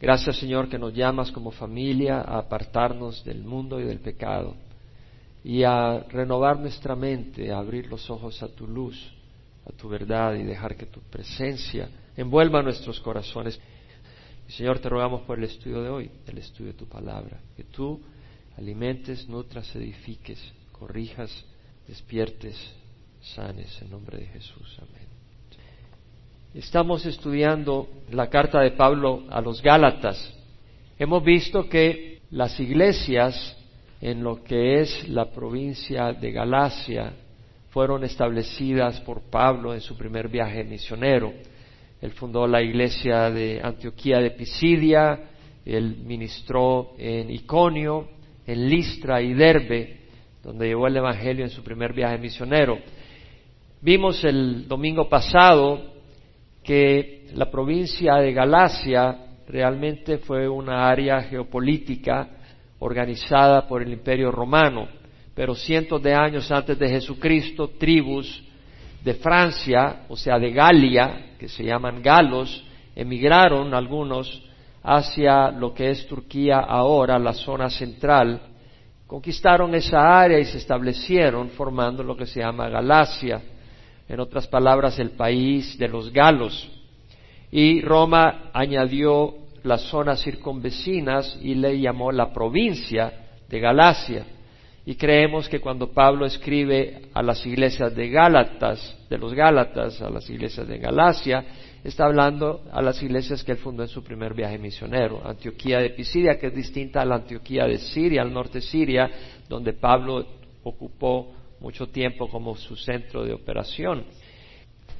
Gracias Señor que nos llamas como familia a apartarnos del mundo y del pecado y a renovar nuestra mente, a abrir los ojos a tu luz, a tu verdad y dejar que tu presencia envuelva nuestros corazones. Señor, te rogamos por el estudio de hoy, el estudio de tu palabra, que tú alimentes, nutras, edifiques, corrijas, despiertes, sanes en nombre de Jesús. Amén. Estamos estudiando la carta de Pablo a los Gálatas. Hemos visto que las iglesias en lo que es la provincia de Galacia fueron establecidas por Pablo en su primer viaje misionero. Él fundó la iglesia de Antioquía de Pisidia, él ministró en Iconio, en Listra y Derbe, donde llevó el Evangelio en su primer viaje misionero. Vimos el domingo pasado que la provincia de Galacia realmente fue una área geopolítica organizada por el imperio romano, pero cientos de años antes de Jesucristo, tribus de Francia, o sea, de Galia, que se llaman galos, emigraron algunos hacia lo que es Turquía ahora, la zona central, conquistaron esa área y se establecieron formando lo que se llama Galacia, en otras palabras, el país de los galos. Y Roma añadió las zonas circunvecinas y le llamó la provincia de Galacia. Y creemos que cuando Pablo escribe a las iglesias de Gálatas, de los Gálatas, a las iglesias de Galacia, está hablando a las iglesias que él fundó en su primer viaje misionero. Antioquía de Pisidia, que es distinta a la Antioquía de Siria, al norte de Siria, donde Pablo ocupó mucho tiempo como su centro de operación.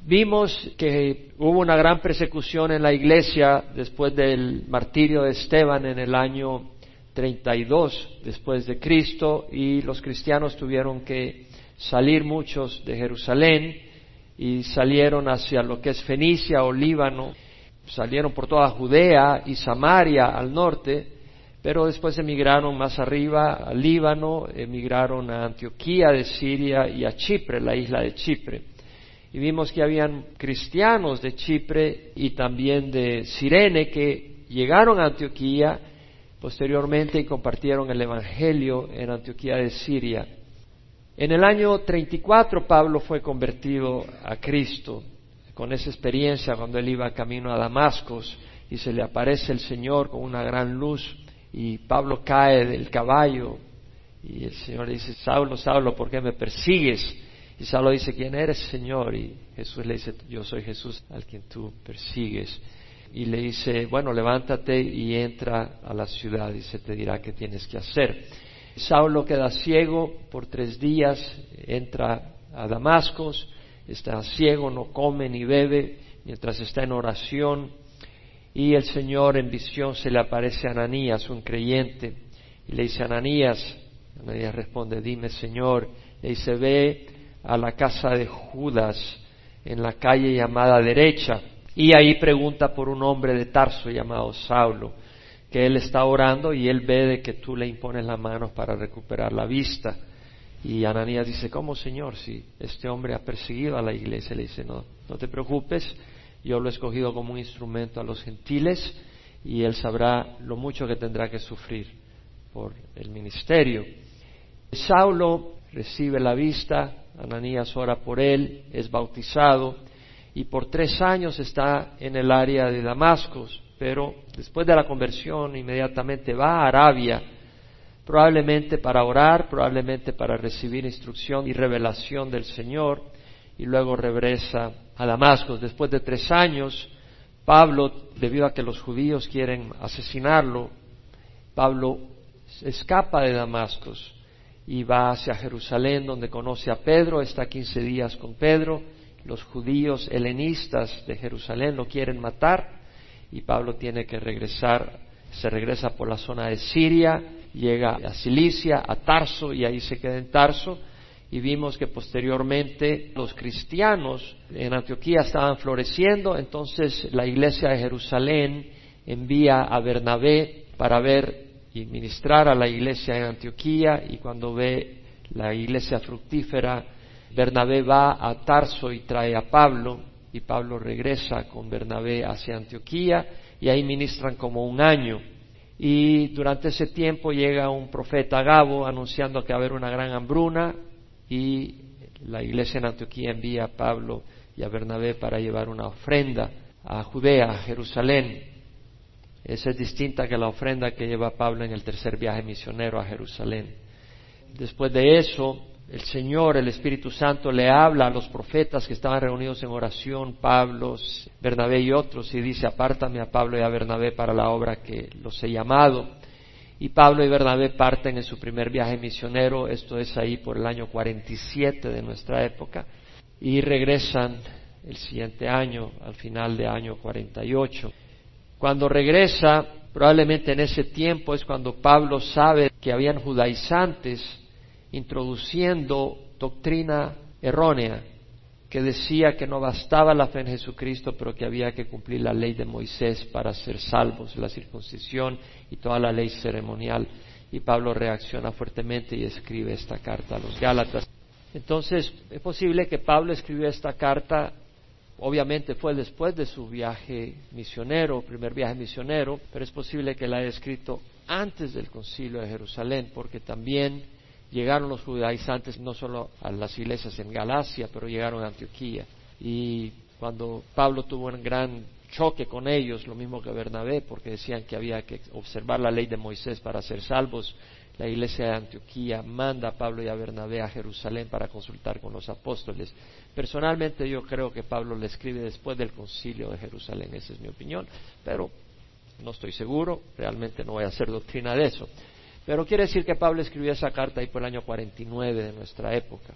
Vimos que hubo una gran persecución en la iglesia después del martirio de Esteban en el año 32 después de Cristo y los cristianos tuvieron que salir muchos de Jerusalén y salieron hacia lo que es Fenicia o Líbano, salieron por toda Judea y Samaria al norte, pero después emigraron más arriba a Líbano, emigraron a Antioquía de Siria y a Chipre, la isla de Chipre y vimos que habían cristianos de Chipre y también de Sirene que llegaron a Antioquía posteriormente y compartieron el Evangelio en Antioquía de Siria. En el año 34 Pablo fue convertido a Cristo con esa experiencia cuando él iba camino a Damasco y se le aparece el Señor con una gran luz y Pablo cae del caballo y el Señor le dice, Saulo, Saulo, ¿por qué me persigues? Y Saulo dice, ¿quién eres, Señor? Y Jesús le dice, yo soy Jesús al quien tú persigues. Y le dice, bueno, levántate y entra a la ciudad y se te dirá qué tienes que hacer. Saulo queda ciego por tres días, entra a Damasco, está ciego, no come ni bebe mientras está en oración. Y el Señor en visión se le aparece a Ananías, un creyente, y le dice, Ananías, Ananías responde, dime Señor, le dice, ve a la casa de Judas en la calle llamada derecha y ahí pregunta por un hombre de Tarso llamado Saulo, que él está orando y él ve de que tú le impones la mano para recuperar la vista. Y Ananías dice, ¿cómo Señor? Si este hombre ha perseguido a la iglesia, le dice, no, no te preocupes, yo lo he escogido como un instrumento a los gentiles y él sabrá lo mucho que tendrá que sufrir por el ministerio. Saulo recibe la vista, Ananías ora por él, es bautizado y por tres años está en el área de Damasco, pero después de la conversión inmediatamente va a Arabia, probablemente para orar, probablemente para recibir instrucción y revelación del Señor, y luego regresa a Damasco. Después de tres años, Pablo, debido a que los judíos quieren asesinarlo, Pablo escapa de Damasco y va hacia Jerusalén donde conoce a Pedro, está 15 días con Pedro, los judíos helenistas de Jerusalén lo quieren matar y Pablo tiene que regresar, se regresa por la zona de Siria, llega a Cilicia, a Tarso y ahí se queda en Tarso y vimos que posteriormente los cristianos en Antioquía estaban floreciendo, entonces la iglesia de Jerusalén envía a Bernabé para ver y ministrar a la iglesia en Antioquía y cuando ve la iglesia fructífera, Bernabé va a Tarso y trae a Pablo y Pablo regresa con Bernabé hacia Antioquía y ahí ministran como un año. Y durante ese tiempo llega un profeta Gabo anunciando que va a haber una gran hambruna y la iglesia en Antioquía envía a Pablo y a Bernabé para llevar una ofrenda a Judea, a Jerusalén. Esa es distinta que la ofrenda que lleva Pablo en el tercer viaje misionero a Jerusalén. Después de eso, el Señor, el Espíritu Santo, le habla a los profetas que estaban reunidos en oración, Pablo, Bernabé y otros, y dice, apártame a Pablo y a Bernabé para la obra que los he llamado. Y Pablo y Bernabé parten en su primer viaje misionero, esto es ahí por el año 47 de nuestra época, y regresan el siguiente año, al final de año 48. Cuando regresa, probablemente en ese tiempo es cuando Pablo sabe que habían judaizantes introduciendo doctrina errónea que decía que no bastaba la fe en Jesucristo, pero que había que cumplir la ley de Moisés para ser salvos, la circuncisión y toda la ley ceremonial. Y Pablo reacciona fuertemente y escribe esta carta a los Gálatas. Entonces, es posible que Pablo escribió esta carta, obviamente fue después de su viaje misionero, primer viaje misionero, pero es posible que la haya escrito antes del concilio de Jerusalén, porque también llegaron los judaizantes no solo a las iglesias en Galacia, pero llegaron a Antioquía. Y cuando Pablo tuvo un gran choque con ellos, lo mismo que Bernabé, porque decían que había que observar la ley de Moisés para ser salvos, la iglesia de Antioquía manda a Pablo y a Bernabé a Jerusalén para consultar con los apóstoles. Personalmente yo creo que Pablo le escribe después del concilio de Jerusalén, esa es mi opinión, pero no estoy seguro, realmente no voy a hacer doctrina de eso. Pero quiere decir que Pablo escribió esa carta ahí por el año 49 de nuestra época.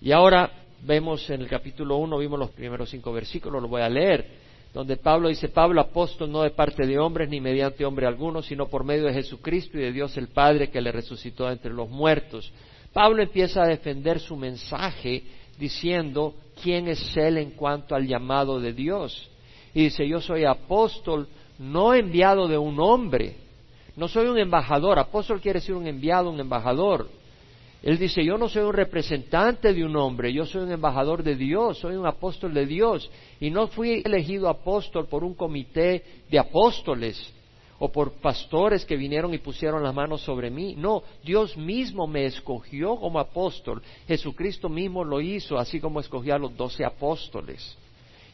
Y ahora vemos en el capítulo 1, vimos los primeros cinco versículos, lo voy a leer, donde Pablo dice, Pablo apóstol no de parte de hombres ni mediante hombre alguno, sino por medio de Jesucristo y de Dios el Padre que le resucitó entre los muertos. Pablo empieza a defender su mensaje diciendo quién es él en cuanto al llamado de Dios. Y dice, yo soy apóstol no enviado de un hombre, no soy un embajador, apóstol quiere decir un enviado, un embajador. Él dice, yo no soy un representante de un hombre, yo soy un embajador de Dios, soy un apóstol de Dios. Y no fui elegido apóstol por un comité de apóstoles o por pastores que vinieron y pusieron las manos sobre mí. No, Dios mismo me escogió como apóstol. Jesucristo mismo lo hizo, así como escogió a los doce apóstoles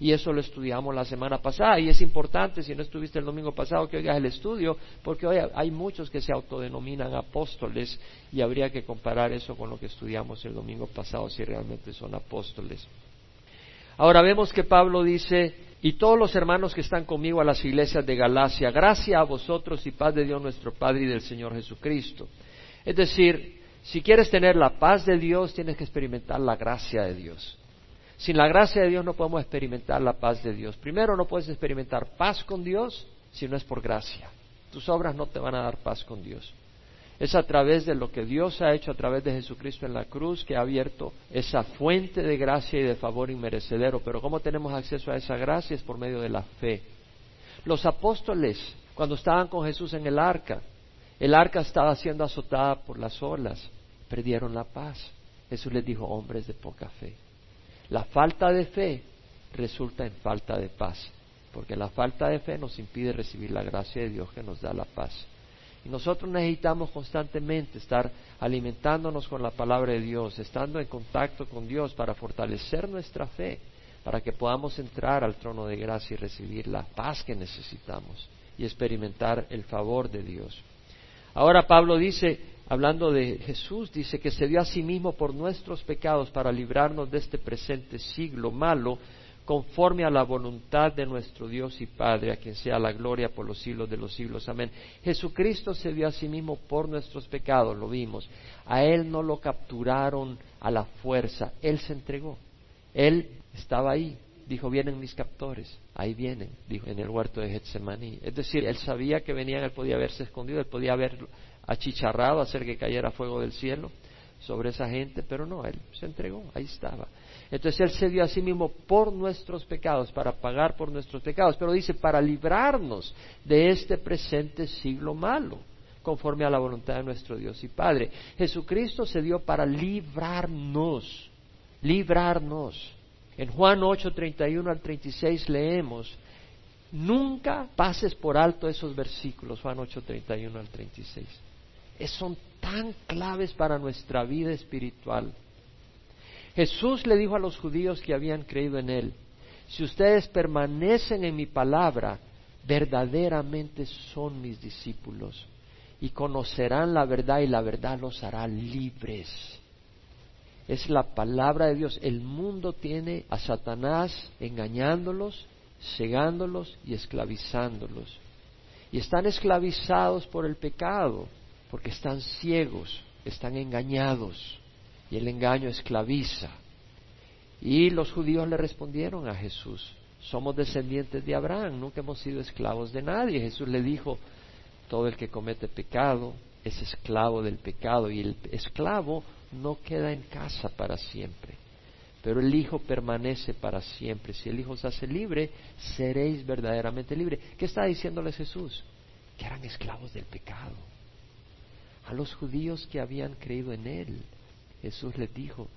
y eso lo estudiamos la semana pasada y es importante si no estuviste el domingo pasado que oigas el estudio porque hoy hay muchos que se autodenominan apóstoles y habría que comparar eso con lo que estudiamos el domingo pasado si realmente son apóstoles. Ahora vemos que Pablo dice, y todos los hermanos que están conmigo a las iglesias de Galacia, gracia a vosotros y paz de Dios nuestro Padre y del Señor Jesucristo. Es decir, si quieres tener la paz de Dios, tienes que experimentar la gracia de Dios. Sin la gracia de Dios no podemos experimentar la paz de Dios. Primero no puedes experimentar paz con Dios si no es por gracia. Tus obras no te van a dar paz con Dios. Es a través de lo que Dios ha hecho a través de Jesucristo en la cruz que ha abierto esa fuente de gracia y de favor inmerecedero. Pero ¿cómo tenemos acceso a esa gracia? Es por medio de la fe. Los apóstoles, cuando estaban con Jesús en el arca, el arca estaba siendo azotada por las olas, perdieron la paz. Jesús les dijo, hombres de poca fe. La falta de fe resulta en falta de paz, porque la falta de fe nos impide recibir la gracia de Dios que nos da la paz. Y nosotros necesitamos constantemente estar alimentándonos con la palabra de Dios, estando en contacto con Dios para fortalecer nuestra fe, para que podamos entrar al trono de gracia y recibir la paz que necesitamos y experimentar el favor de Dios. Ahora Pablo dice, hablando de Jesús, dice que se dio a sí mismo por nuestros pecados para librarnos de este presente siglo malo, conforme a la voluntad de nuestro Dios y Padre, a quien sea la gloria por los siglos de los siglos. Amén. Jesucristo se dio a sí mismo por nuestros pecados, lo vimos. A Él no lo capturaron a la fuerza, Él se entregó. Él estaba ahí, dijo, vienen mis captores, ahí vienen, dijo en el huerto de Getsemaní. Es decir, él sabía que venían, él podía haberse escondido, él podía haber achicharrado, hacer que cayera fuego del cielo sobre esa gente, pero no, Él se entregó, ahí estaba. Entonces Él se dio a sí mismo por nuestros pecados, para pagar por nuestros pecados, pero dice, para librarnos de este presente siglo malo, conforme a la voluntad de nuestro Dios y Padre. Jesucristo se dio para librarnos, librarnos. En Juan 8, 31 al 36 leemos, Nunca pases por alto esos versículos, Juan 8, 31 al 36. Son tan claves para nuestra vida espiritual. Jesús le dijo a los judíos que habían creído en Él, si ustedes permanecen en mi palabra, verdaderamente son mis discípulos y conocerán la verdad y la verdad los hará libres. Es la palabra de Dios. El mundo tiene a Satanás engañándolos, cegándolos y esclavizándolos. Y están esclavizados por el pecado, porque están ciegos, están engañados. Y el engaño esclaviza. Y los judíos le respondieron a Jesús, somos descendientes de Abraham, nunca hemos sido esclavos de nadie. Jesús le dijo, todo el que comete pecado es esclavo del pecado y el esclavo no queda en casa para siempre, pero el Hijo permanece para siempre. Si el Hijo se hace libre, seréis verdaderamente libres. ¿Qué está diciéndoles Jesús? Que eran esclavos del pecado. A los judíos que habían creído en Él, Jesús les dijo,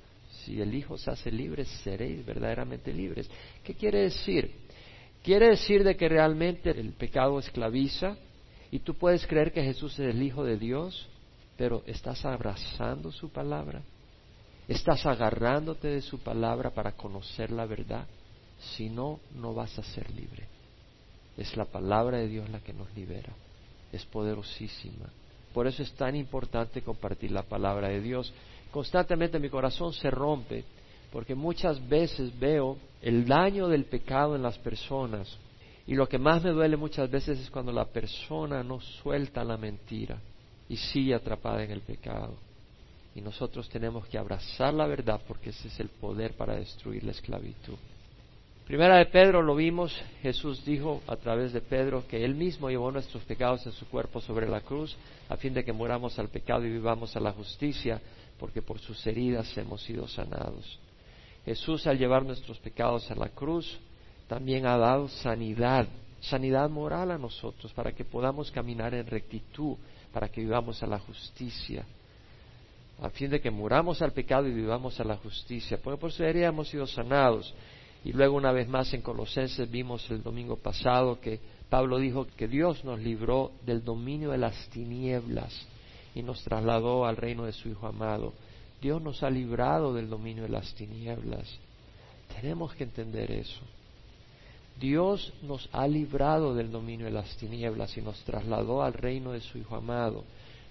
si el Hijo se hace libre, seréis verdaderamente libres. ¿Qué quiere decir? Quiere decir de que realmente el pecado esclaviza y tú puedes creer que Jesús es el Hijo de Dios, pero estás abrazando su palabra, estás agarrándote de su palabra para conocer la verdad. Si no, no vas a ser libre. Es la palabra de Dios la que nos libera. Es poderosísima. Por eso es tan importante compartir la palabra de Dios constantemente mi corazón se rompe porque muchas veces veo el daño del pecado en las personas y lo que más me duele muchas veces es cuando la persona no suelta la mentira y sigue atrapada en el pecado. Y nosotros tenemos que abrazar la verdad porque ese es el poder para destruir la esclavitud. Primera de Pedro lo vimos, Jesús dijo a través de Pedro que Él mismo llevó nuestros pecados en su cuerpo sobre la cruz a fin de que muramos al pecado y vivamos a la justicia porque por sus heridas hemos sido sanados. Jesús al llevar nuestros pecados a la cruz también ha dado sanidad, sanidad moral a nosotros para que podamos caminar en rectitud, para que vivamos a la justicia, a fin de que muramos al pecado y vivamos a la justicia, porque por herida hemos sido sanados. Y luego una vez más en Colosenses vimos el domingo pasado que Pablo dijo que Dios nos libró del dominio de las tinieblas y nos trasladó al reino de su Hijo amado. Dios nos ha librado del dominio de las tinieblas. Tenemos que entender eso. Dios nos ha librado del dominio de las tinieblas y nos trasladó al reino de su Hijo amado.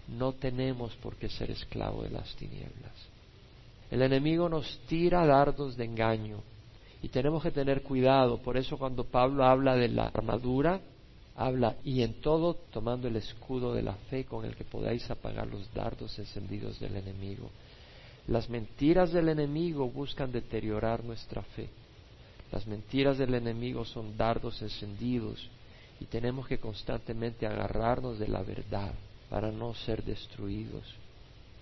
No tenemos por qué ser esclavo de las tinieblas. El enemigo nos tira dardos de engaño y tenemos que tener cuidado. Por eso cuando Pablo habla de la armadura, habla y en todo tomando el escudo de la fe con el que podáis apagar los dardos encendidos del enemigo. Las mentiras del enemigo buscan deteriorar nuestra fe. Las mentiras del enemigo son dardos encendidos y tenemos que constantemente agarrarnos de la verdad para no ser destruidos.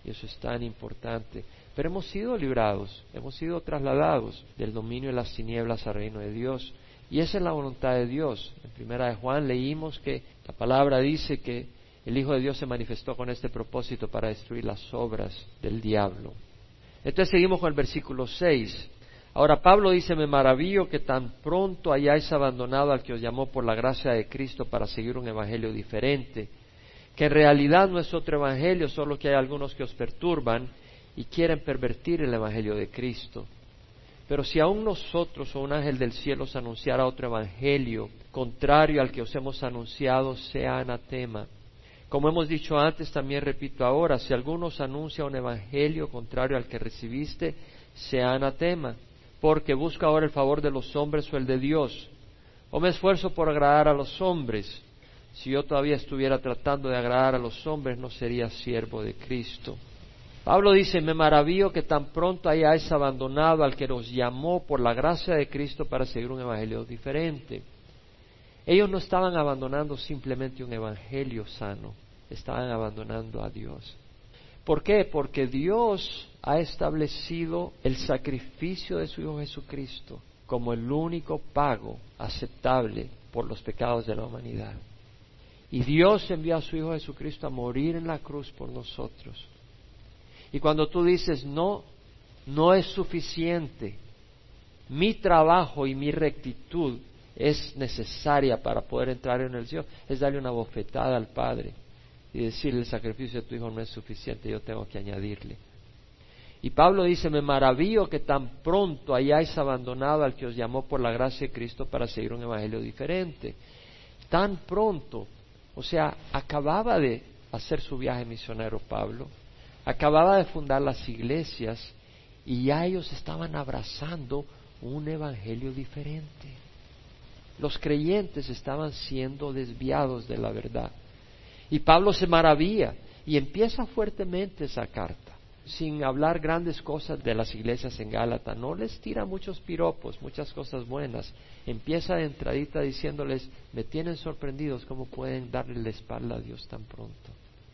Y eso es tan importante. Pero hemos sido librados, hemos sido trasladados del dominio de las tinieblas al reino de Dios. Y esa es la voluntad de Dios. En primera de Juan leímos que la palabra dice que el Hijo de Dios se manifestó con este propósito para destruir las obras del diablo. Entonces seguimos con el versículo 6. Ahora Pablo dice, me maravillo que tan pronto hayáis abandonado al que os llamó por la gracia de Cristo para seguir un evangelio diferente, que en realidad no es otro evangelio, solo que hay algunos que os perturban y quieren pervertir el evangelio de Cristo. Pero si aún nosotros o un ángel del cielo os anunciara otro evangelio contrario al que os hemos anunciado, sea anatema. Como hemos dicho antes, también repito ahora, si alguno os anuncia un evangelio contrario al que recibiste, sea anatema, porque busca ahora el favor de los hombres o el de Dios. O me esfuerzo por agradar a los hombres. Si yo todavía estuviera tratando de agradar a los hombres, no sería siervo de Cristo. Pablo dice, me maravillo que tan pronto hayáis abandonado al que nos llamó por la gracia de Cristo para seguir un evangelio diferente. Ellos no estaban abandonando simplemente un evangelio sano, estaban abandonando a Dios. ¿Por qué? Porque Dios ha establecido el sacrificio de su Hijo Jesucristo como el único pago aceptable por los pecados de la humanidad. Y Dios envió a su Hijo Jesucristo a morir en la cruz por nosotros y cuando tú dices, no, no es suficiente, mi trabajo y mi rectitud es necesaria para poder entrar en el cielo, es darle una bofetada al Padre y decirle el sacrificio de tu Hijo no es suficiente, yo tengo que añadirle. Y Pablo dice, me maravillo que tan pronto hayáis abandonado al que os llamó por la gracia de Cristo para seguir un evangelio diferente. Tan pronto, o sea, acababa de hacer su viaje misionero Pablo, acababa de fundar las iglesias y ya ellos estaban abrazando un evangelio diferente. Los creyentes estaban siendo desviados de la verdad. Y Pablo se maravilla y empieza fuertemente esa carta sin hablar grandes cosas de las iglesias en Gálata, no les tira muchos piropos, muchas cosas buenas. Empieza de entradita diciéndoles, me tienen sorprendidos cómo pueden darle la espalda a Dios tan pronto.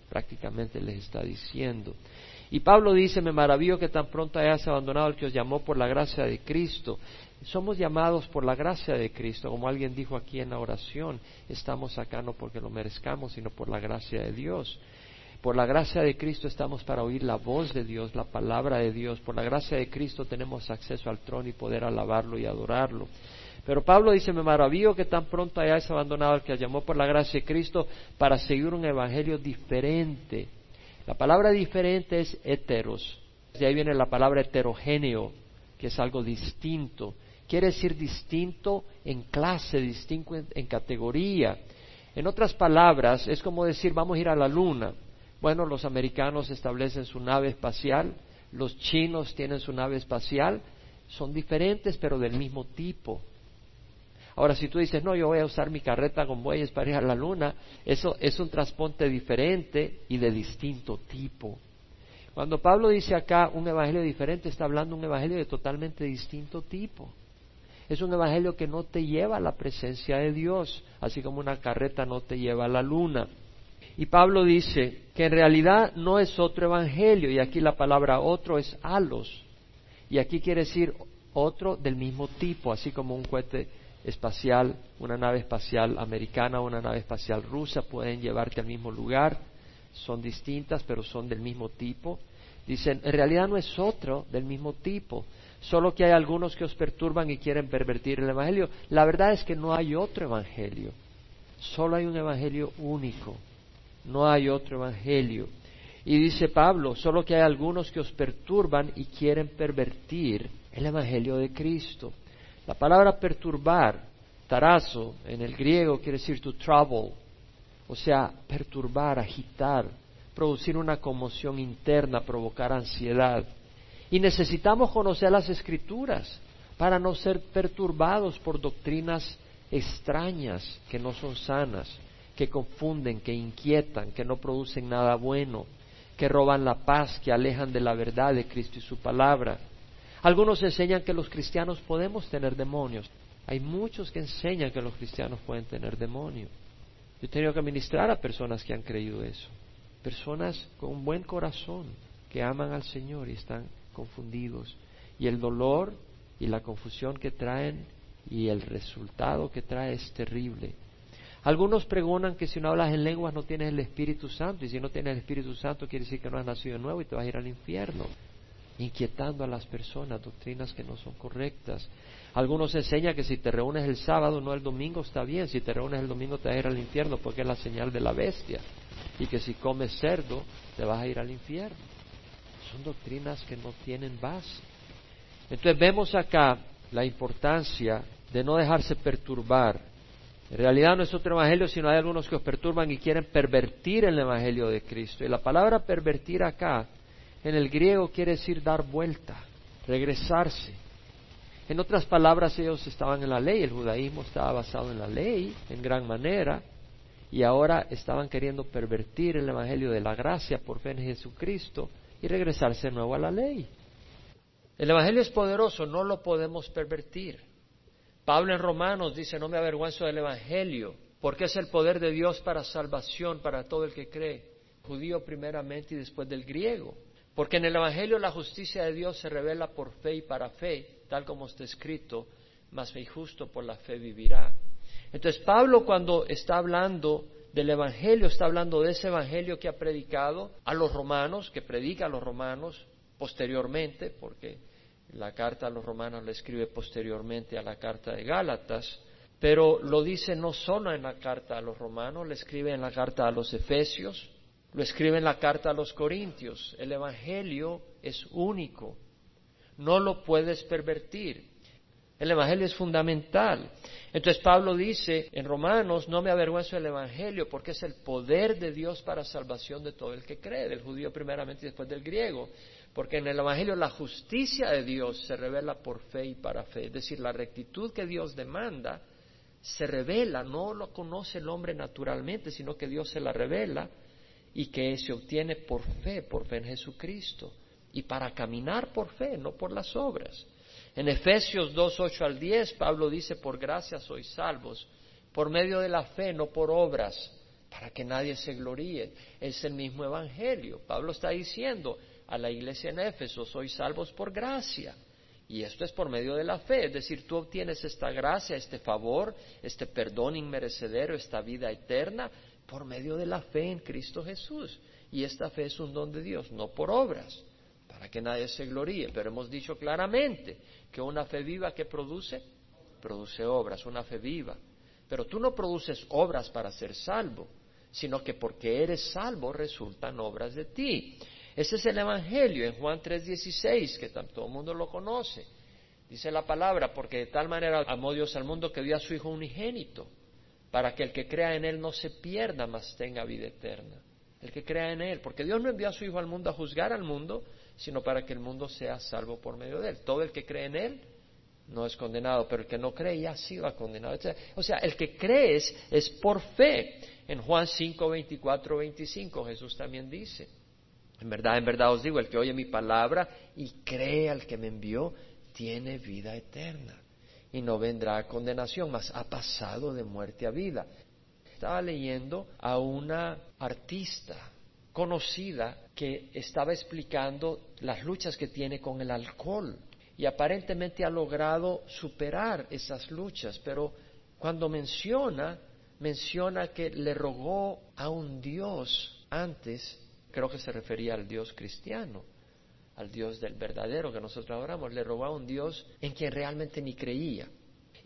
Prácticamente les está diciendo. Y Pablo dice, me maravillo que tan pronto hayas abandonado al que os llamó por la gracia de Cristo. Somos llamados por la gracia de Cristo, como alguien dijo aquí en la oración, estamos acá no porque lo merezcamos, sino por la gracia de Dios. Por la gracia de Cristo estamos para oír la voz de Dios, la palabra de Dios. Por la gracia de Cristo tenemos acceso al trono y poder alabarlo y adorarlo. Pero Pablo dice, me maravillo que tan pronto hayáis abandonado al que llamó por la gracia de Cristo para seguir un evangelio diferente. La palabra diferente es heteros. De ahí viene la palabra heterogéneo, que es algo distinto. Quiere decir distinto en clase, distinto en categoría. En otras palabras, es como decir, vamos a ir a la luna. Bueno, los americanos establecen su nave espacial, los chinos tienen su nave espacial, son diferentes pero del mismo tipo. Ahora, si tú dices, no, yo voy a usar mi carreta con bueyes para ir a la luna, eso es un transporte diferente y de distinto tipo. Cuando Pablo dice acá un evangelio diferente, está hablando un evangelio de totalmente distinto tipo. Es un evangelio que no te lleva a la presencia de Dios, así como una carreta no te lleva a la luna. Y Pablo dice que en realidad no es otro evangelio, y aquí la palabra otro es alos, y aquí quiere decir otro del mismo tipo, así como un cohete espacial, una nave espacial americana o una nave espacial rusa pueden llevarte al mismo lugar, son distintas pero son del mismo tipo. Dicen, en realidad no es otro del mismo tipo, solo que hay algunos que os perturban y quieren pervertir el Evangelio. La verdad es que no hay otro Evangelio, solo hay un Evangelio único no hay otro evangelio. Y dice Pablo, solo que hay algunos que os perturban y quieren pervertir el evangelio de Cristo. La palabra perturbar, tarazo, en el griego quiere decir to trouble, o sea, perturbar, agitar, producir una conmoción interna, provocar ansiedad. Y necesitamos conocer las escrituras para no ser perturbados por doctrinas extrañas que no son sanas que confunden, que inquietan, que no producen nada bueno, que roban la paz, que alejan de la verdad de Cristo y su palabra. Algunos enseñan que los cristianos podemos tener demonios. Hay muchos que enseñan que los cristianos pueden tener demonios. Yo he tenido que ministrar a personas que han creído eso. Personas con un buen corazón, que aman al Señor y están confundidos. Y el dolor y la confusión que traen y el resultado que trae es terrible. Algunos pregonan que si no hablas en lenguas no tienes el Espíritu Santo y si no tienes el Espíritu Santo quiere decir que no has nacido de nuevo y te vas a ir al infierno, inquietando a las personas, doctrinas que no son correctas. Algunos enseñan que si te reúnes el sábado, no el domingo, está bien, si te reúnes el domingo te vas a ir al infierno porque es la señal de la bestia y que si comes cerdo te vas a ir al infierno. Son doctrinas que no tienen base. Entonces vemos acá la importancia de no dejarse perturbar en realidad no es otro evangelio, sino hay algunos que os perturban y quieren pervertir el evangelio de Cristo. Y la palabra pervertir acá, en el griego, quiere decir dar vuelta, regresarse. En otras palabras, ellos estaban en la ley, el judaísmo estaba basado en la ley en gran manera, y ahora estaban queriendo pervertir el evangelio de la gracia por fe en Jesucristo y regresarse de nuevo a la ley. El evangelio es poderoso, no lo podemos pervertir. Pablo en Romanos dice, no me avergüenzo del Evangelio, porque es el poder de Dios para salvación para todo el que cree, judío primeramente y después del griego. Porque en el Evangelio la justicia de Dios se revela por fe y para fe, tal como está escrito, mas fe justo por la fe vivirá. Entonces Pablo cuando está hablando del Evangelio, está hablando de ese Evangelio que ha predicado a los romanos, que predica a los romanos posteriormente, porque la carta a los romanos la escribe posteriormente a la carta de Gálatas, Pero lo dice no solo en la carta a los romanos, lo escribe en la carta a los efesios, lo escribe en la carta a los corintios. El Evangelio es único, no lo puedes pervertir. El Evangelio es fundamental. Entonces Pablo dice en Romanos, no me avergüenzo del Evangelio porque es el poder de Dios para salvación de todo el que cree, del judío primeramente y después del griego. Porque en el Evangelio la justicia de Dios se revela por fe y para fe. Es decir, la rectitud que Dios demanda se revela, no lo conoce el hombre naturalmente, sino que Dios se la revela y que se obtiene por fe, por fe en Jesucristo. Y para caminar por fe, no por las obras. En Efesios 2, 8 al 10, Pablo dice, por gracia sois salvos, por medio de la fe, no por obras, para que nadie se gloríe. Es el mismo Evangelio. Pablo está diciendo a la iglesia en Éfeso, sois salvos por gracia. Y esto es por medio de la fe, es decir, tú obtienes esta gracia, este favor, este perdón inmerecedero, esta vida eterna, por medio de la fe en Cristo Jesús. Y esta fe es un don de Dios, no por obras, para que nadie se gloríe. Pero hemos dicho claramente que una fe viva que produce, produce obras, una fe viva. Pero tú no produces obras para ser salvo, sino que porque eres salvo resultan obras de ti. Ese es el Evangelio en Juan 3:16, que todo el mundo lo conoce. Dice la palabra, porque de tal manera amó Dios al mundo que dio a su Hijo unigénito, para que el que crea en Él no se pierda, mas tenga vida eterna. El que crea en Él, porque Dios no envió a su Hijo al mundo a juzgar al mundo, sino para que el mundo sea salvo por medio de él. Todo el que cree en él no es condenado, pero el que no cree ya ha sido condenado. O sea, el que cree es, por fe. En Juan 5, 24, 25 Jesús también dice, en verdad, en verdad os digo, el que oye mi palabra y cree al que me envió, tiene vida eterna y no vendrá a condenación, mas ha pasado de muerte a vida. Estaba leyendo a una artista conocida que estaba explicando las luchas que tiene con el alcohol y aparentemente ha logrado superar esas luchas, pero cuando menciona, menciona que le rogó a un Dios antes, creo que se refería al Dios cristiano, al Dios del verdadero que nosotros adoramos, le rogó a un Dios en quien realmente ni creía.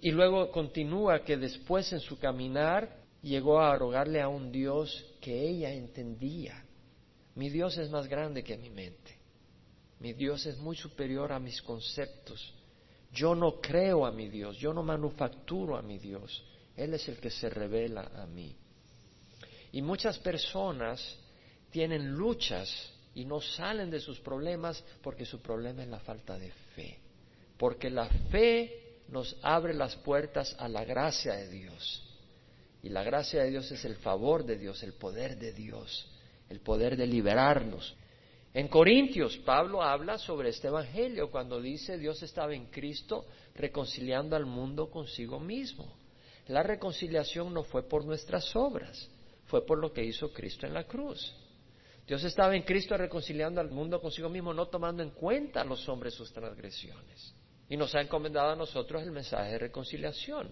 Y luego continúa que después en su caminar llegó a rogarle a un Dios que ella entendía mi Dios es más grande que mi mente. Mi Dios es muy superior a mis conceptos. Yo no creo a mi Dios, yo no manufacturo a mi Dios. Él es el que se revela a mí. Y muchas personas tienen luchas y no salen de sus problemas porque su problema es la falta de fe. Porque la fe nos abre las puertas a la gracia de Dios. Y la gracia de Dios es el favor de Dios, el poder de Dios el poder de liberarnos. En Corintios, Pablo habla sobre este Evangelio cuando dice Dios estaba en Cristo reconciliando al mundo consigo mismo. La reconciliación no fue por nuestras obras, fue por lo que hizo Cristo en la cruz. Dios estaba en Cristo reconciliando al mundo consigo mismo, no tomando en cuenta a los hombres sus transgresiones. Y nos ha encomendado a nosotros el mensaje de reconciliación.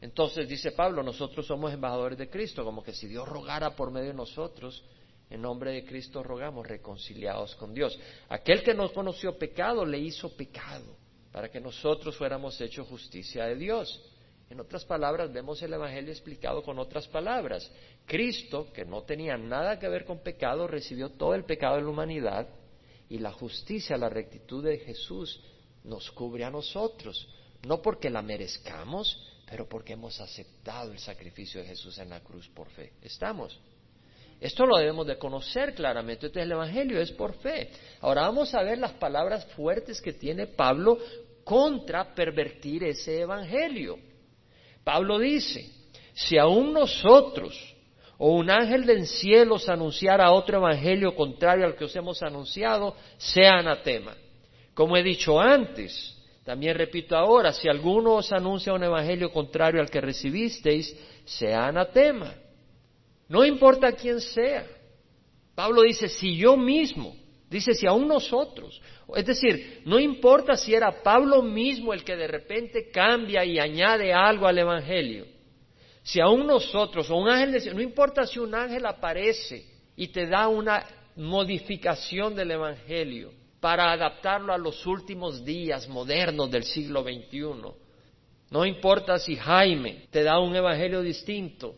Entonces dice Pablo, nosotros somos embajadores de Cristo, como que si Dios rogara por medio de nosotros, en nombre de Cristo rogamos reconciliados con Dios. Aquel que no conoció pecado le hizo pecado para que nosotros fuéramos hechos justicia de Dios. En otras palabras, vemos el Evangelio explicado con otras palabras. Cristo, que no tenía nada que ver con pecado, recibió todo el pecado de la humanidad y la justicia, la rectitud de Jesús nos cubre a nosotros, no porque la merezcamos, pero porque hemos aceptado el sacrificio de Jesús en la cruz por fe. ¿Estamos? Esto lo debemos de conocer claramente. Entonces el Evangelio es por fe. Ahora vamos a ver las palabras fuertes que tiene Pablo contra pervertir ese Evangelio. Pablo dice, si aún nosotros o un ángel del cielo os anunciara otro Evangelio contrario al que os hemos anunciado, sea anatema. Como he dicho antes, también repito ahora, si alguno os anuncia un Evangelio contrario al que recibisteis, sea anatema. No importa quién sea. Pablo dice, si yo mismo, dice, si aún nosotros. Es decir, no importa si era Pablo mismo el que de repente cambia y añade algo al Evangelio. Si aún nosotros, o un ángel, no importa si un ángel aparece y te da una modificación del Evangelio para adaptarlo a los últimos días modernos del siglo XXI. No importa si Jaime te da un evangelio distinto.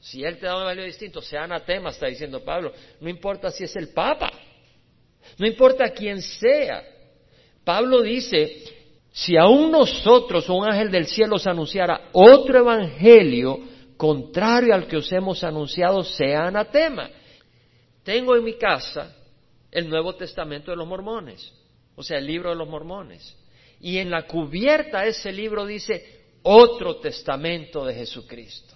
Si él te da un evangelio distinto, sea anatema, está diciendo Pablo. No importa si es el Papa. No importa quién sea. Pablo dice, si aún nosotros, un ángel del cielo, os anunciara otro evangelio contrario al que os hemos anunciado, sea anatema. Tengo en mi casa el Nuevo Testamento de los mormones, o sea, el libro de los mormones. Y en la cubierta de ese libro dice otro testamento de Jesucristo.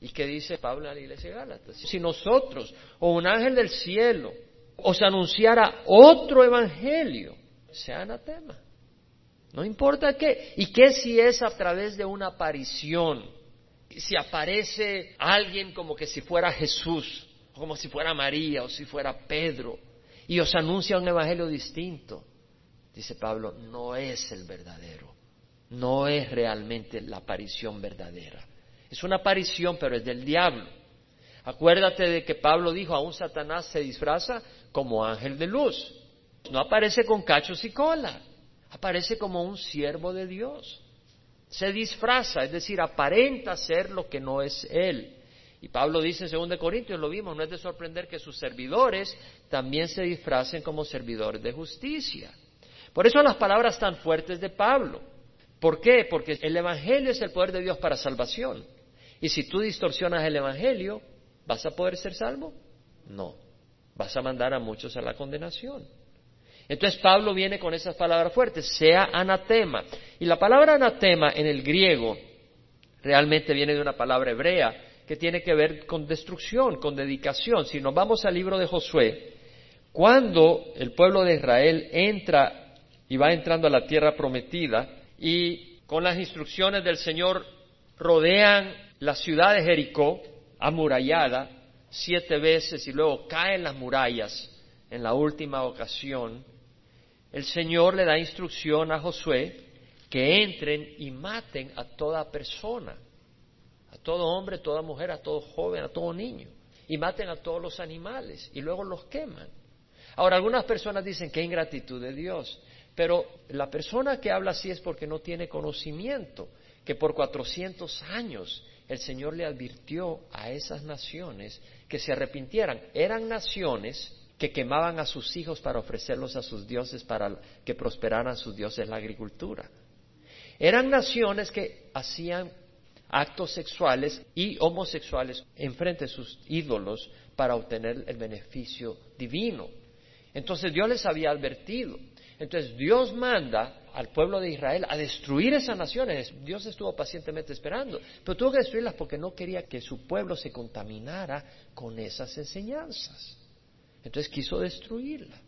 ¿Y qué dice Pablo a la iglesia de Gálatas? Si nosotros o un ángel del cielo os anunciara otro evangelio, sea anatema. No importa qué. ¿Y qué si es a través de una aparición? Si aparece alguien como que si fuera Jesús, o como si fuera María, o si fuera Pedro, y os anuncia un evangelio distinto. Dice Pablo, no es el verdadero, no es realmente la aparición verdadera. Es una aparición, pero es del diablo. Acuérdate de que Pablo dijo, aún Satanás se disfraza como ángel de luz. No aparece con cachos y cola, aparece como un siervo de Dios. Se disfraza, es decir, aparenta ser lo que no es él. Y Pablo dice en 2 Corintios, lo vimos, no es de sorprender que sus servidores también se disfracen como servidores de justicia. Por eso las palabras tan fuertes de Pablo. ¿Por qué? Porque el Evangelio es el poder de Dios para salvación. Y si tú distorsionas el Evangelio, ¿vas a poder ser salvo? No. Vas a mandar a muchos a la condenación. Entonces Pablo viene con esas palabras fuertes, sea anatema. Y la palabra anatema en el griego realmente viene de una palabra hebrea que tiene que ver con destrucción, con dedicación. Si nos vamos al libro de Josué, cuando el pueblo de Israel entra y va entrando a la tierra prometida y con las instrucciones del Señor rodean la ciudad de Jericó, amurallada, siete veces y luego caen las murallas en la última ocasión, el Señor le da instrucción a Josué que entren y maten a toda persona a todo hombre, toda mujer, a todo joven, a todo niño, y maten a todos los animales y luego los queman. Ahora, algunas personas dicen que ingratitud de Dios, pero la persona que habla así es porque no tiene conocimiento, que por cuatrocientos años el Señor le advirtió a esas naciones que se arrepintieran. Eran naciones que quemaban a sus hijos para ofrecerlos a sus dioses para que prosperaran sus dioses la agricultura. Eran naciones que hacían actos sexuales y homosexuales enfrente de sus ídolos para obtener el beneficio divino. Entonces Dios les había advertido. Entonces Dios manda al pueblo de Israel a destruir esas naciones. Dios estuvo pacientemente esperando, pero tuvo que destruirlas porque no quería que su pueblo se contaminara con esas enseñanzas. Entonces quiso destruirla.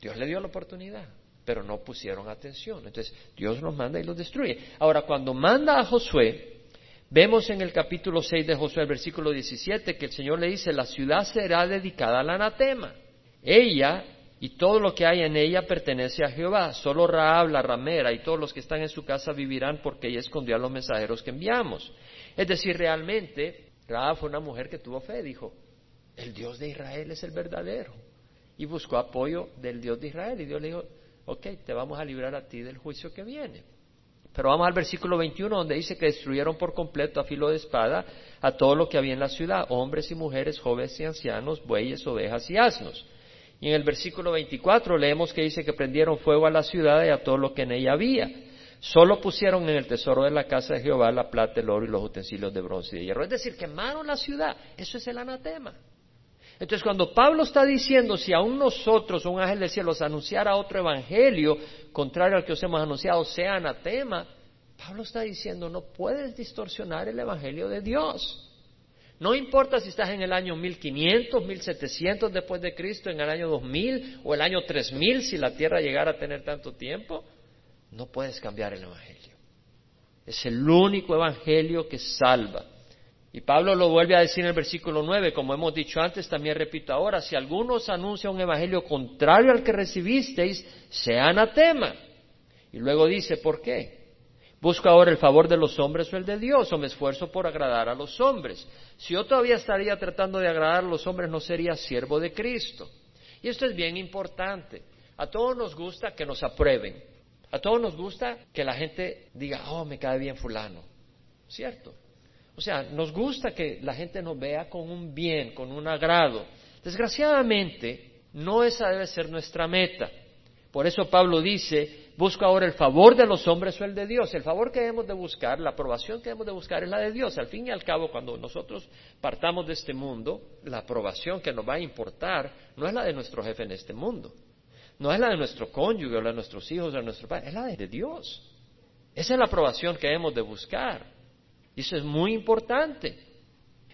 Dios le dio la oportunidad, pero no pusieron atención. Entonces Dios los manda y los destruye. Ahora, cuando manda a Josué, Vemos en el capítulo 6 de Josué, el versículo 17, que el Señor le dice, la ciudad será dedicada al anatema. Ella y todo lo que hay en ella pertenece a Jehová. Solo Raab, la ramera, y todos los que están en su casa vivirán porque ella escondió a los mensajeros que enviamos. Es decir, realmente, Raab fue una mujer que tuvo fe, dijo, el Dios de Israel es el verdadero. Y buscó apoyo del Dios de Israel. Y Dios le dijo, ok, te vamos a librar a ti del juicio que viene. Pero vamos al versículo 21 donde dice que destruyeron por completo a filo de espada a todo lo que había en la ciudad, hombres y mujeres, jóvenes y ancianos, bueyes, ovejas y asnos. Y en el versículo 24 leemos que dice que prendieron fuego a la ciudad y a todo lo que en ella había. Solo pusieron en el tesoro de la casa de Jehová la plata, el oro y los utensilios de bronce y de hierro. Es decir, quemaron la ciudad. Eso es el anatema. Entonces, cuando Pablo está diciendo, si aún nosotros, un ángel del cielo, anunciara otro evangelio contrario al que os hemos anunciado, sea anatema, Pablo está diciendo, no puedes distorsionar el evangelio de Dios. No importa si estás en el año 1500, 1700 después de Cristo, en el año 2000 o el año 3000, si la tierra llegara a tener tanto tiempo, no puedes cambiar el evangelio. Es el único evangelio que salva. Y Pablo lo vuelve a decir en el versículo 9, como hemos dicho antes, también repito ahora, si alguno os anuncia un evangelio contrario al que recibisteis, sea anatema. Y luego dice, ¿por qué? ¿Busco ahora el favor de los hombres o el de Dios? ¿O me esfuerzo por agradar a los hombres? Si yo todavía estaría tratando de agradar a los hombres, no sería siervo de Cristo. Y esto es bien importante. A todos nos gusta que nos aprueben. A todos nos gusta que la gente diga, oh, me cae bien fulano. ¿Cierto? O sea, nos gusta que la gente nos vea con un bien, con un agrado. Desgraciadamente, no esa debe ser nuestra meta. Por eso Pablo dice, busco ahora el favor de los hombres o el de Dios. El favor que debemos de buscar, la aprobación que debemos de buscar es la de Dios. Al fin y al cabo, cuando nosotros partamos de este mundo, la aprobación que nos va a importar no es la de nuestro jefe en este mundo, no es la de nuestro cónyuge o la de nuestros hijos o de nuestro padre, es la de Dios. Esa es la aprobación que debemos de buscar. Y eso es muy importante.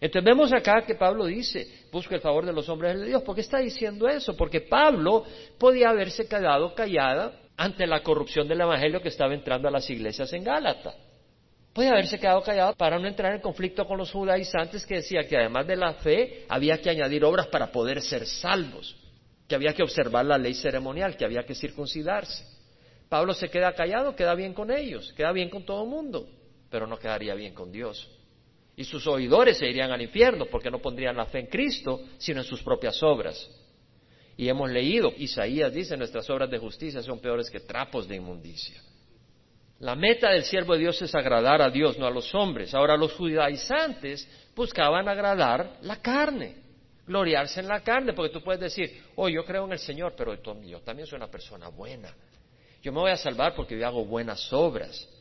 Entonces vemos acá que Pablo dice, busca el favor de los hombres de Dios. ¿Por qué está diciendo eso? Porque Pablo podía haberse quedado callada ante la corrupción del Evangelio que estaba entrando a las iglesias en Gálata. Podía haberse quedado callado para no entrar en conflicto con los judaizantes que decía que además de la fe había que añadir obras para poder ser salvos, que había que observar la ley ceremonial, que había que circuncidarse. Pablo se queda callado, queda bien con ellos, queda bien con todo el mundo, pero no quedaría bien con Dios y sus oidores se irían al infierno porque no pondrían la fe en Cristo, sino en sus propias obras. Y hemos leído, Isaías dice, nuestras obras de justicia son peores que trapos de inmundicia. La meta del siervo de Dios es agradar a Dios, no a los hombres. Ahora los judaizantes buscaban agradar la carne, gloriarse en la carne, porque tú puedes decir, oh, yo creo en el Señor, pero yo también soy una persona buena. Yo me voy a salvar porque yo hago buenas obras.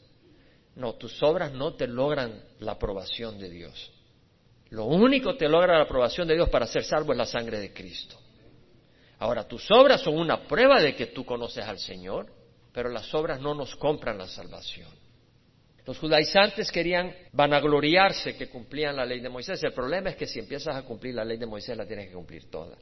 No, tus obras no te logran la aprobación de Dios. Lo único que te logra la aprobación de Dios para ser salvo es la sangre de Cristo. Ahora, tus obras son una prueba de que tú conoces al Señor, pero las obras no nos compran la salvación. Los judaizantes querían vanagloriarse que cumplían la ley de Moisés. El problema es que si empiezas a cumplir la ley de Moisés, la tienes que cumplir toda.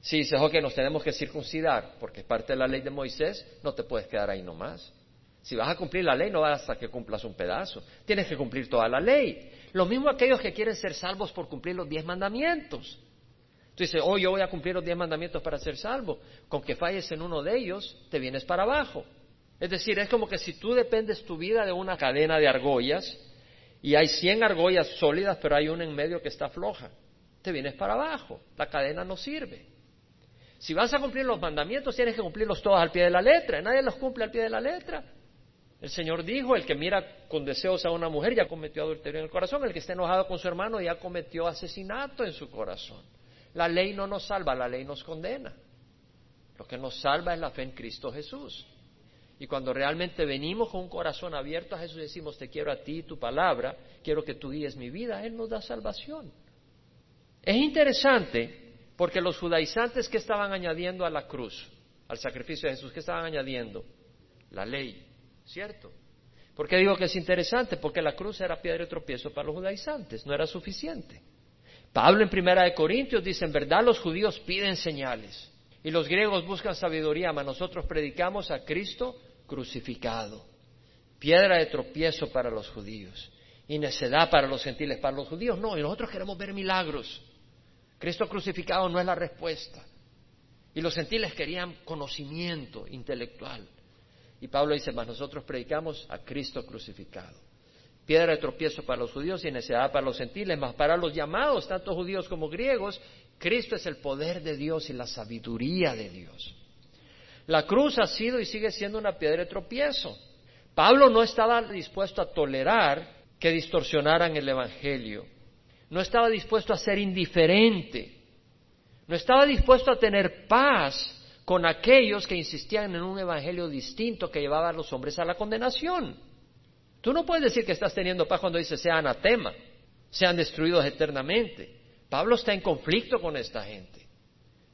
Si dices, ok, nos tenemos que circuncidar porque es parte de la ley de Moisés, no te puedes quedar ahí nomás. Si vas a cumplir la ley, no basta que cumplas un pedazo. Tienes que cumplir toda la ley. Lo mismo aquellos que quieren ser salvos por cumplir los diez mandamientos. Tú dices, oh, yo voy a cumplir los diez mandamientos para ser salvo. Con que falles en uno de ellos, te vienes para abajo. Es decir, es como que si tú dependes tu vida de una cadena de argollas y hay cien argollas sólidas, pero hay una en medio que está floja, te vienes para abajo. La cadena no sirve. Si vas a cumplir los mandamientos, tienes que cumplirlos todos al pie de la letra. Nadie los cumple al pie de la letra. El Señor dijo, el que mira con deseos a una mujer ya cometió adulterio en el corazón, el que esté enojado con su hermano ya cometió asesinato en su corazón. La ley no nos salva, la ley nos condena. Lo que nos salva es la fe en Cristo Jesús. Y cuando realmente venimos con un corazón abierto a Jesús y decimos, te quiero a ti tu palabra, quiero que tú guíes mi vida, Él nos da salvación. Es interesante porque los judaizantes que estaban añadiendo a la cruz, al sacrificio de Jesús, ¿qué estaban añadiendo? La ley. ¿Cierto? ¿Por qué digo que es interesante? Porque la cruz era piedra de tropiezo para los judaizantes, no era suficiente. Pablo en Primera de Corintios dice, en verdad los judíos piden señales y los griegos buscan sabiduría, mas nosotros predicamos a Cristo crucificado. Piedra de tropiezo para los judíos y necedad para los gentiles. Para los judíos no, y nosotros queremos ver milagros. Cristo crucificado no es la respuesta. Y los gentiles querían conocimiento intelectual. Y Pablo dice, más nosotros predicamos a Cristo crucificado. Piedra de tropiezo para los judíos y necesidad para los gentiles, más para los llamados, tanto judíos como griegos, Cristo es el poder de Dios y la sabiduría de Dios. La cruz ha sido y sigue siendo una piedra de tropiezo. Pablo no estaba dispuesto a tolerar que distorsionaran el Evangelio. No estaba dispuesto a ser indiferente. No estaba dispuesto a tener paz con aquellos que insistían en un evangelio distinto que llevaba a los hombres a la condenación. Tú no puedes decir que estás teniendo paz cuando dice sea anatema, sean destruidos eternamente. Pablo está en conflicto con esta gente.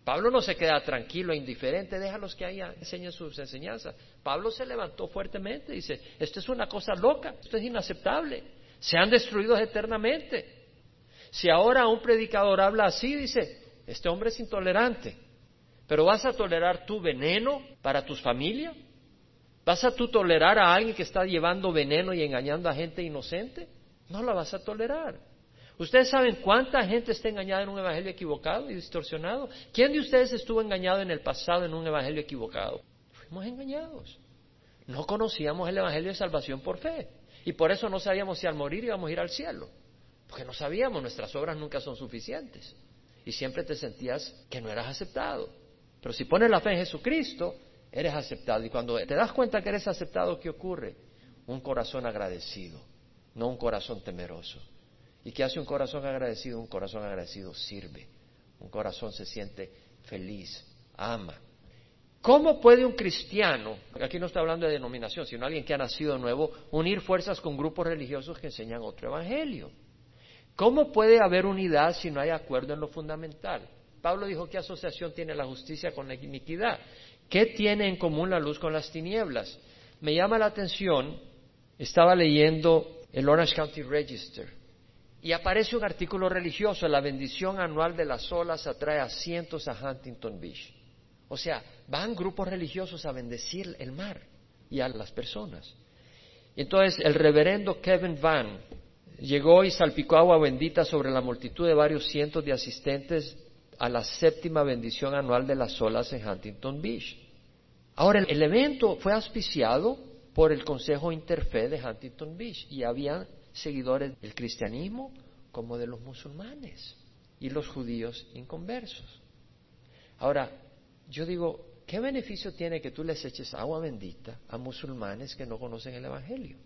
Pablo no se queda tranquilo e indiferente, déjalos que haya, enseñen sus enseñanzas. Pablo se levantó fuertemente, dice, esto es una cosa loca, esto es inaceptable, sean destruidos eternamente. Si ahora un predicador habla así, dice, este hombre es intolerante, pero ¿vas a tolerar tu veneno para tus familias? ¿Vas a tú tolerar a alguien que está llevando veneno y engañando a gente inocente? No la vas a tolerar. ¿Ustedes saben cuánta gente está engañada en un evangelio equivocado y distorsionado? ¿Quién de ustedes estuvo engañado en el pasado en un evangelio equivocado? Fuimos engañados. No conocíamos el evangelio de salvación por fe. Y por eso no sabíamos si al morir íbamos a ir al cielo. Porque no sabíamos, nuestras obras nunca son suficientes. Y siempre te sentías que no eras aceptado. Pero si pones la fe en Jesucristo, Eres aceptado. Y cuando te das cuenta que eres aceptado, ¿qué ocurre? Un corazón agradecido, no un corazón temeroso. ¿Y qué hace un corazón agradecido? Un corazón agradecido sirve. Un corazón se siente feliz, ama. ¿Cómo puede un cristiano, aquí no está hablando de denominación, sino alguien que ha nacido de nuevo, unir fuerzas con grupos religiosos que enseñan otro evangelio? ¿Cómo puede haber unidad si no hay acuerdo en lo fundamental? Pablo dijo que asociación tiene la justicia con la iniquidad. ¿Qué tiene en común la luz con las tinieblas? Me llama la atención, estaba leyendo el Orange County Register y aparece un artículo religioso, la bendición anual de las olas atrae a cientos a Huntington Beach. O sea, van grupos religiosos a bendecir el mar y a las personas. Entonces el reverendo Kevin Van llegó y salpicó agua bendita sobre la multitud de varios cientos de asistentes a la séptima bendición anual de las olas en Huntington Beach. Ahora, el evento fue auspiciado por el Consejo Interfe de Huntington Beach y había seguidores del cristianismo como de los musulmanes y los judíos inconversos. Ahora, yo digo, ¿qué beneficio tiene que tú les eches agua bendita a musulmanes que no conocen el Evangelio?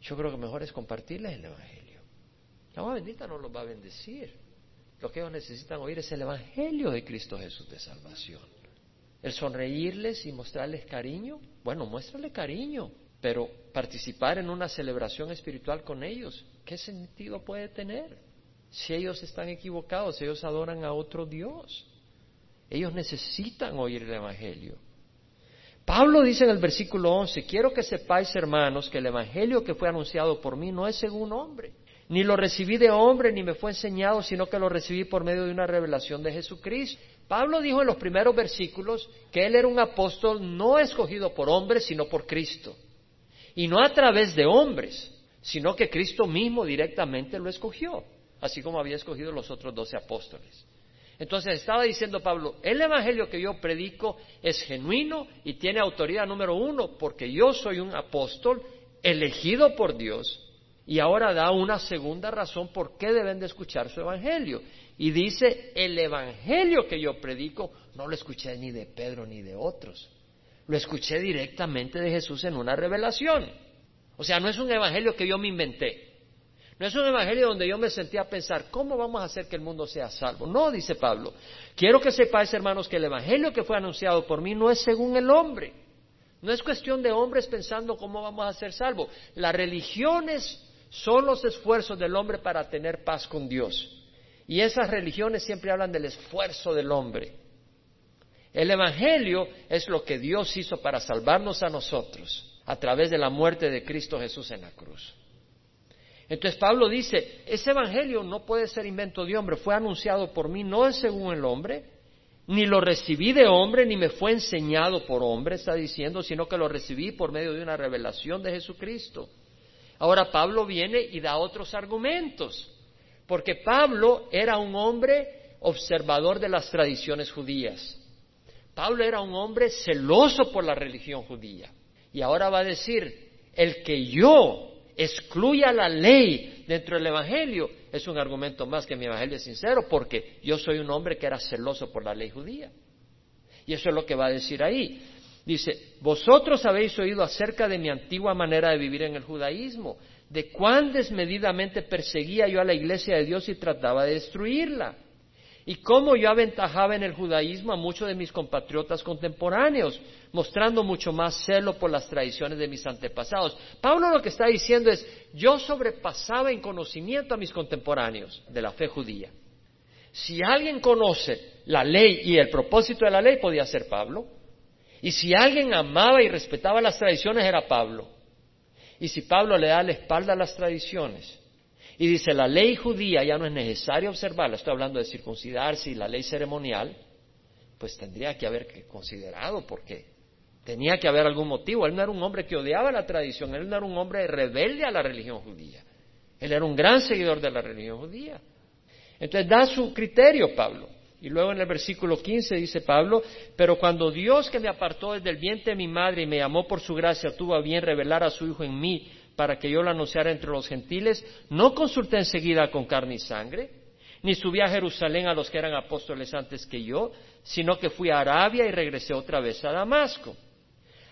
Yo creo que mejor es compartirles el Evangelio. La agua bendita no los va a bendecir. Lo que ellos necesitan oír es el Evangelio de Cristo Jesús de salvación. El sonreírles y mostrarles cariño, bueno, muéstrale cariño, pero participar en una celebración espiritual con ellos, ¿qué sentido puede tener? Si ellos están equivocados, ellos adoran a otro Dios. Ellos necesitan oír el Evangelio. Pablo dice en el versículo 11, quiero que sepáis, hermanos, que el Evangelio que fue anunciado por mí no es según hombre, ni lo recibí de hombre, ni me fue enseñado, sino que lo recibí por medio de una revelación de Jesucristo. Pablo dijo en los primeros versículos que él era un apóstol no escogido por hombres, sino por Cristo. Y no a través de hombres, sino que Cristo mismo directamente lo escogió, así como había escogido los otros doce apóstoles. Entonces estaba diciendo Pablo, el Evangelio que yo predico es genuino y tiene autoridad número uno porque yo soy un apóstol elegido por Dios y ahora da una segunda razón por qué deben de escuchar su Evangelio. Y dice, el Evangelio que yo predico no lo escuché ni de Pedro ni de otros, lo escuché directamente de Jesús en una revelación. O sea, no es un Evangelio que yo me inventé. No es un evangelio donde yo me sentía a pensar, ¿cómo vamos a hacer que el mundo sea salvo? No, dice Pablo. Quiero que sepáis, hermanos, que el evangelio que fue anunciado por mí no es según el hombre. No es cuestión de hombres pensando cómo vamos a ser salvos. Las religiones son los esfuerzos del hombre para tener paz con Dios. Y esas religiones siempre hablan del esfuerzo del hombre. El Evangelio es lo que Dios hizo para salvarnos a nosotros a través de la muerte de Cristo Jesús en la cruz. Entonces Pablo dice, ese evangelio no puede ser invento de hombre, fue anunciado por mí, no es según el hombre, ni lo recibí de hombre, ni me fue enseñado por hombre, está diciendo, sino que lo recibí por medio de una revelación de Jesucristo. Ahora Pablo viene y da otros argumentos, porque Pablo era un hombre observador de las tradiciones judías. Pablo era un hombre celoso por la religión judía. Y ahora va a decir, el que yo excluya la ley dentro del Evangelio, es un argumento más que mi Evangelio es sincero, porque yo soy un hombre que era celoso por la ley judía. Y eso es lo que va a decir ahí. Dice, vosotros habéis oído acerca de mi antigua manera de vivir en el judaísmo, de cuán desmedidamente perseguía yo a la iglesia de Dios y trataba de destruirla y cómo yo aventajaba en el judaísmo a muchos de mis compatriotas contemporáneos, mostrando mucho más celo por las tradiciones de mis antepasados. Pablo lo que está diciendo es, yo sobrepasaba en conocimiento a mis contemporáneos de la fe judía. Si alguien conoce la ley y el propósito de la ley, podía ser Pablo. Y si alguien amaba y respetaba las tradiciones, era Pablo. Y si Pablo le da la espalda a las tradiciones, y dice, la ley judía ya no es necesario observarla, estoy hablando de circuncidarse y la ley ceremonial, pues tendría que haber considerado porque tenía que haber algún motivo. Él no era un hombre que odiaba la tradición, él no era un hombre rebelde a la religión judía. Él era un gran seguidor de la religión judía. Entonces da su criterio Pablo. Y luego en el versículo 15 dice Pablo, pero cuando Dios que me apartó desde el vientre de mi madre y me llamó por su gracia tuvo a bien revelar a su Hijo en mí para que yo lo anunciara entre los gentiles, no consulté enseguida con carne y sangre, ni subí a Jerusalén a los que eran apóstoles antes que yo, sino que fui a Arabia y regresé otra vez a Damasco.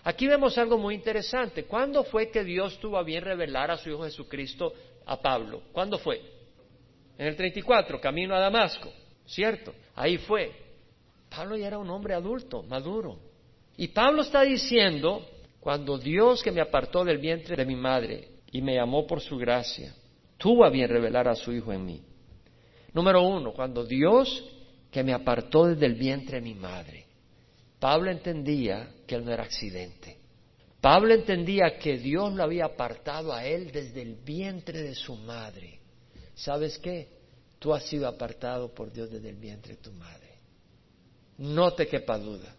Aquí vemos algo muy interesante. ¿Cuándo fue que Dios tuvo a bien revelar a su Hijo Jesucristo a Pablo? ¿Cuándo fue? En el 34, camino a Damasco, ¿cierto? Ahí fue. Pablo ya era un hombre adulto, maduro. Y Pablo está diciendo, cuando Dios que me apartó del vientre de mi madre y me llamó por su gracia, tuvo a bien revelar a su Hijo en mí. Número uno, cuando Dios que me apartó desde el vientre de mi madre. Pablo entendía que él no era accidente. Pablo entendía que Dios lo había apartado a él desde el vientre de su madre. ¿Sabes qué? Tú has sido apartado por Dios desde el vientre de tu madre. No te quepa duda.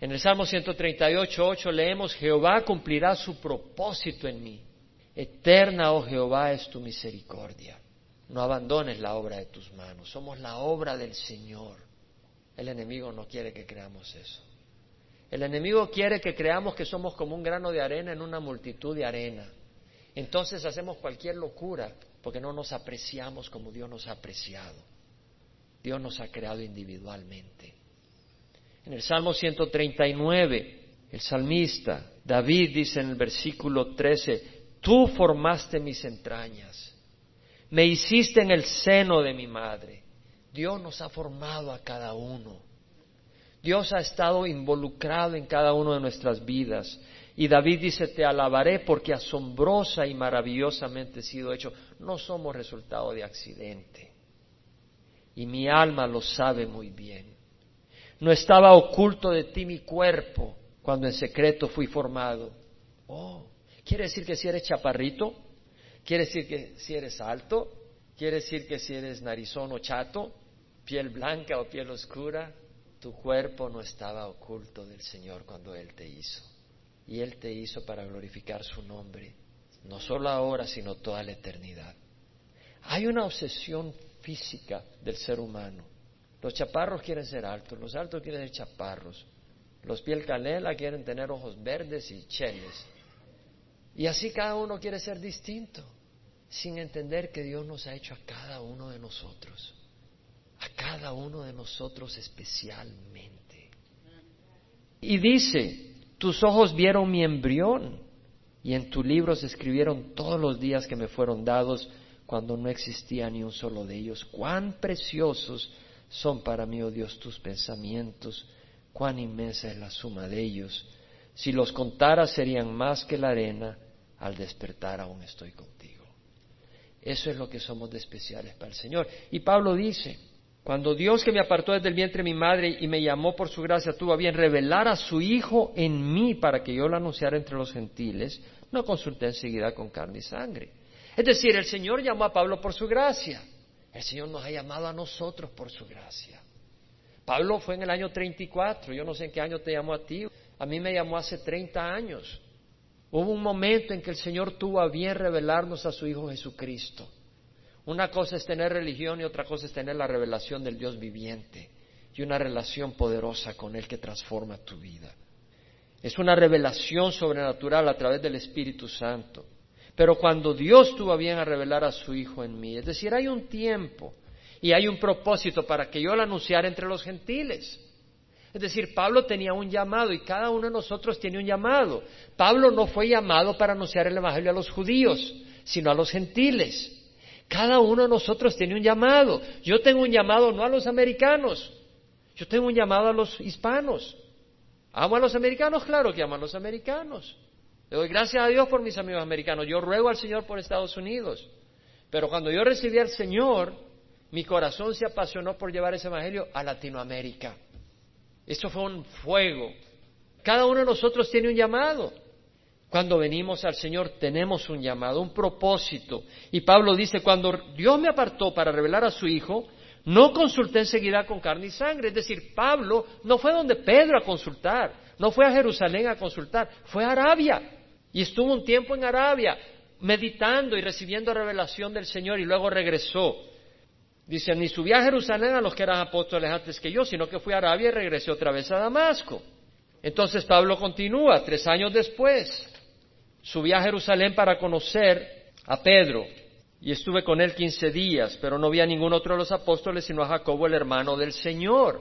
En el Salmo 138, 8 leemos, Jehová cumplirá su propósito en mí. Eterna, oh Jehová, es tu misericordia. No abandones la obra de tus manos. Somos la obra del Señor. El enemigo no quiere que creamos eso. El enemigo quiere que creamos que somos como un grano de arena en una multitud de arena. Entonces hacemos cualquier locura porque no nos apreciamos como Dios nos ha apreciado. Dios nos ha creado individualmente. En el Salmo 139, el salmista David dice en el versículo 13, tú formaste mis entrañas me hiciste en el seno de mi madre. Dios nos ha formado a cada uno. Dios ha estado involucrado en cada una de nuestras vidas. Y David dice, te alabaré porque asombrosa y maravillosamente he sido hecho. No somos resultado de accidente. Y mi alma lo sabe muy bien. No estaba oculto de ti mi cuerpo cuando en secreto fui formado. Oh, ¿quiere decir que si eres chaparrito? Quiere decir que si eres alto, quiere decir que si eres narizón o chato, piel blanca o piel oscura, tu cuerpo no estaba oculto del Señor cuando Él te hizo. Y Él te hizo para glorificar su nombre, no solo ahora, sino toda la eternidad. Hay una obsesión física del ser humano. Los chaparros quieren ser altos, los altos quieren ser chaparros, los piel canela quieren tener ojos verdes y cheles. Y así cada uno quiere ser distinto sin entender que Dios nos ha hecho a cada uno de nosotros, a cada uno de nosotros especialmente. Y dice, tus ojos vieron mi embrión y en tu libro se escribieron todos los días que me fueron dados cuando no existía ni un solo de ellos. Cuán preciosos son para mí, oh Dios, tus pensamientos, cuán inmensa es la suma de ellos. Si los contara serían más que la arena, al despertar aún estoy contigo. Eso es lo que somos de especiales para el Señor. Y Pablo dice, cuando Dios que me apartó desde el vientre de mi madre y me llamó por su gracia tuvo a bien revelar a su Hijo en mí para que yo lo anunciara entre los gentiles, no consulté enseguida con carne y sangre. Es decir, el Señor llamó a Pablo por su gracia. El Señor nos ha llamado a nosotros por su gracia. Pablo fue en el año 34, yo no sé en qué año te llamó a ti, a mí me llamó hace 30 años. Hubo un momento en que el Señor tuvo a bien revelarnos a su Hijo Jesucristo. Una cosa es tener religión y otra cosa es tener la revelación del Dios viviente y una relación poderosa con Él que transforma tu vida. Es una revelación sobrenatural a través del Espíritu Santo. Pero cuando Dios tuvo bien a revelar a su Hijo en mí, es decir, hay un tiempo y hay un propósito para que yo lo anunciara entre los gentiles. Es decir, Pablo tenía un llamado y cada uno de nosotros tiene un llamado. Pablo no fue llamado para anunciar el Evangelio a los judíos, sino a los gentiles. Cada uno de nosotros tiene un llamado. Yo tengo un llamado no a los americanos, yo tengo un llamado a los hispanos. ¿Amo a los americanos? Claro que amo a los americanos. Le doy gracias a Dios por mis amigos americanos. Yo ruego al Señor por Estados Unidos. Pero cuando yo recibí al Señor, mi corazón se apasionó por llevar ese Evangelio a Latinoamérica. Esto fue un fuego. Cada uno de nosotros tiene un llamado. Cuando venimos al Señor tenemos un llamado, un propósito. Y Pablo dice, cuando Dios me apartó para revelar a su Hijo, no consulté enseguida con carne y sangre. Es decir, Pablo no fue donde Pedro a consultar, no fue a Jerusalén a consultar, fue a Arabia. Y estuvo un tiempo en Arabia meditando y recibiendo revelación del Señor y luego regresó. Dice, ni subí a Jerusalén a los que eran apóstoles antes que yo, sino que fui a Arabia y regresé otra vez a Damasco. Entonces Pablo continúa, tres años después, subí a Jerusalén para conocer a Pedro y estuve con él quince días, pero no vi a ningún otro de los apóstoles sino a Jacobo, el hermano del Señor.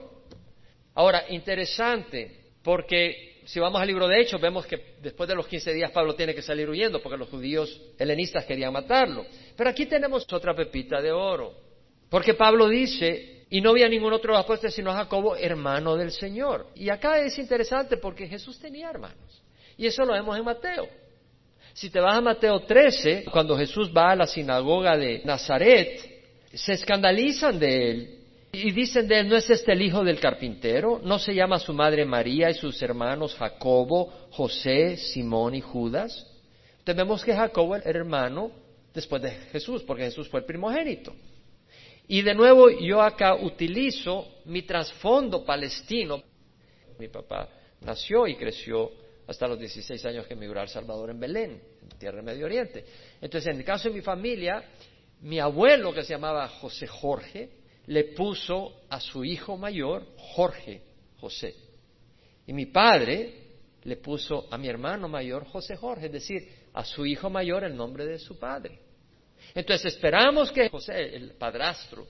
Ahora, interesante, porque si vamos al libro de Hechos, vemos que después de los quince días Pablo tiene que salir huyendo porque los judíos helenistas querían matarlo. Pero aquí tenemos otra pepita de oro, porque Pablo dice, y no vi a ningún otro apóstoles sino a Jacobo, hermano del Señor. Y acá es interesante porque Jesús tenía hermanos, y eso lo vemos en Mateo. Si te vas a Mateo 13, cuando Jesús va a la sinagoga de Nazaret, se escandalizan de él y dicen de él, ¿no es este el hijo del carpintero? ¿No se llama su madre María y sus hermanos Jacobo, José, Simón y Judas? Entonces que Jacobo era hermano después de Jesús, porque Jesús fue el primogénito. Y de nuevo yo acá utilizo mi trasfondo palestino. Mi papá nació y creció hasta los 16 años que emigró a El Salvador en Belén, en tierra del Medio Oriente. Entonces, en el caso de mi familia, mi abuelo, que se llamaba José Jorge, le puso a su hijo mayor Jorge José. Y mi padre le puso a mi hermano mayor José Jorge, es decir, a su hijo mayor el nombre de su padre. Entonces esperamos que José, el padrastro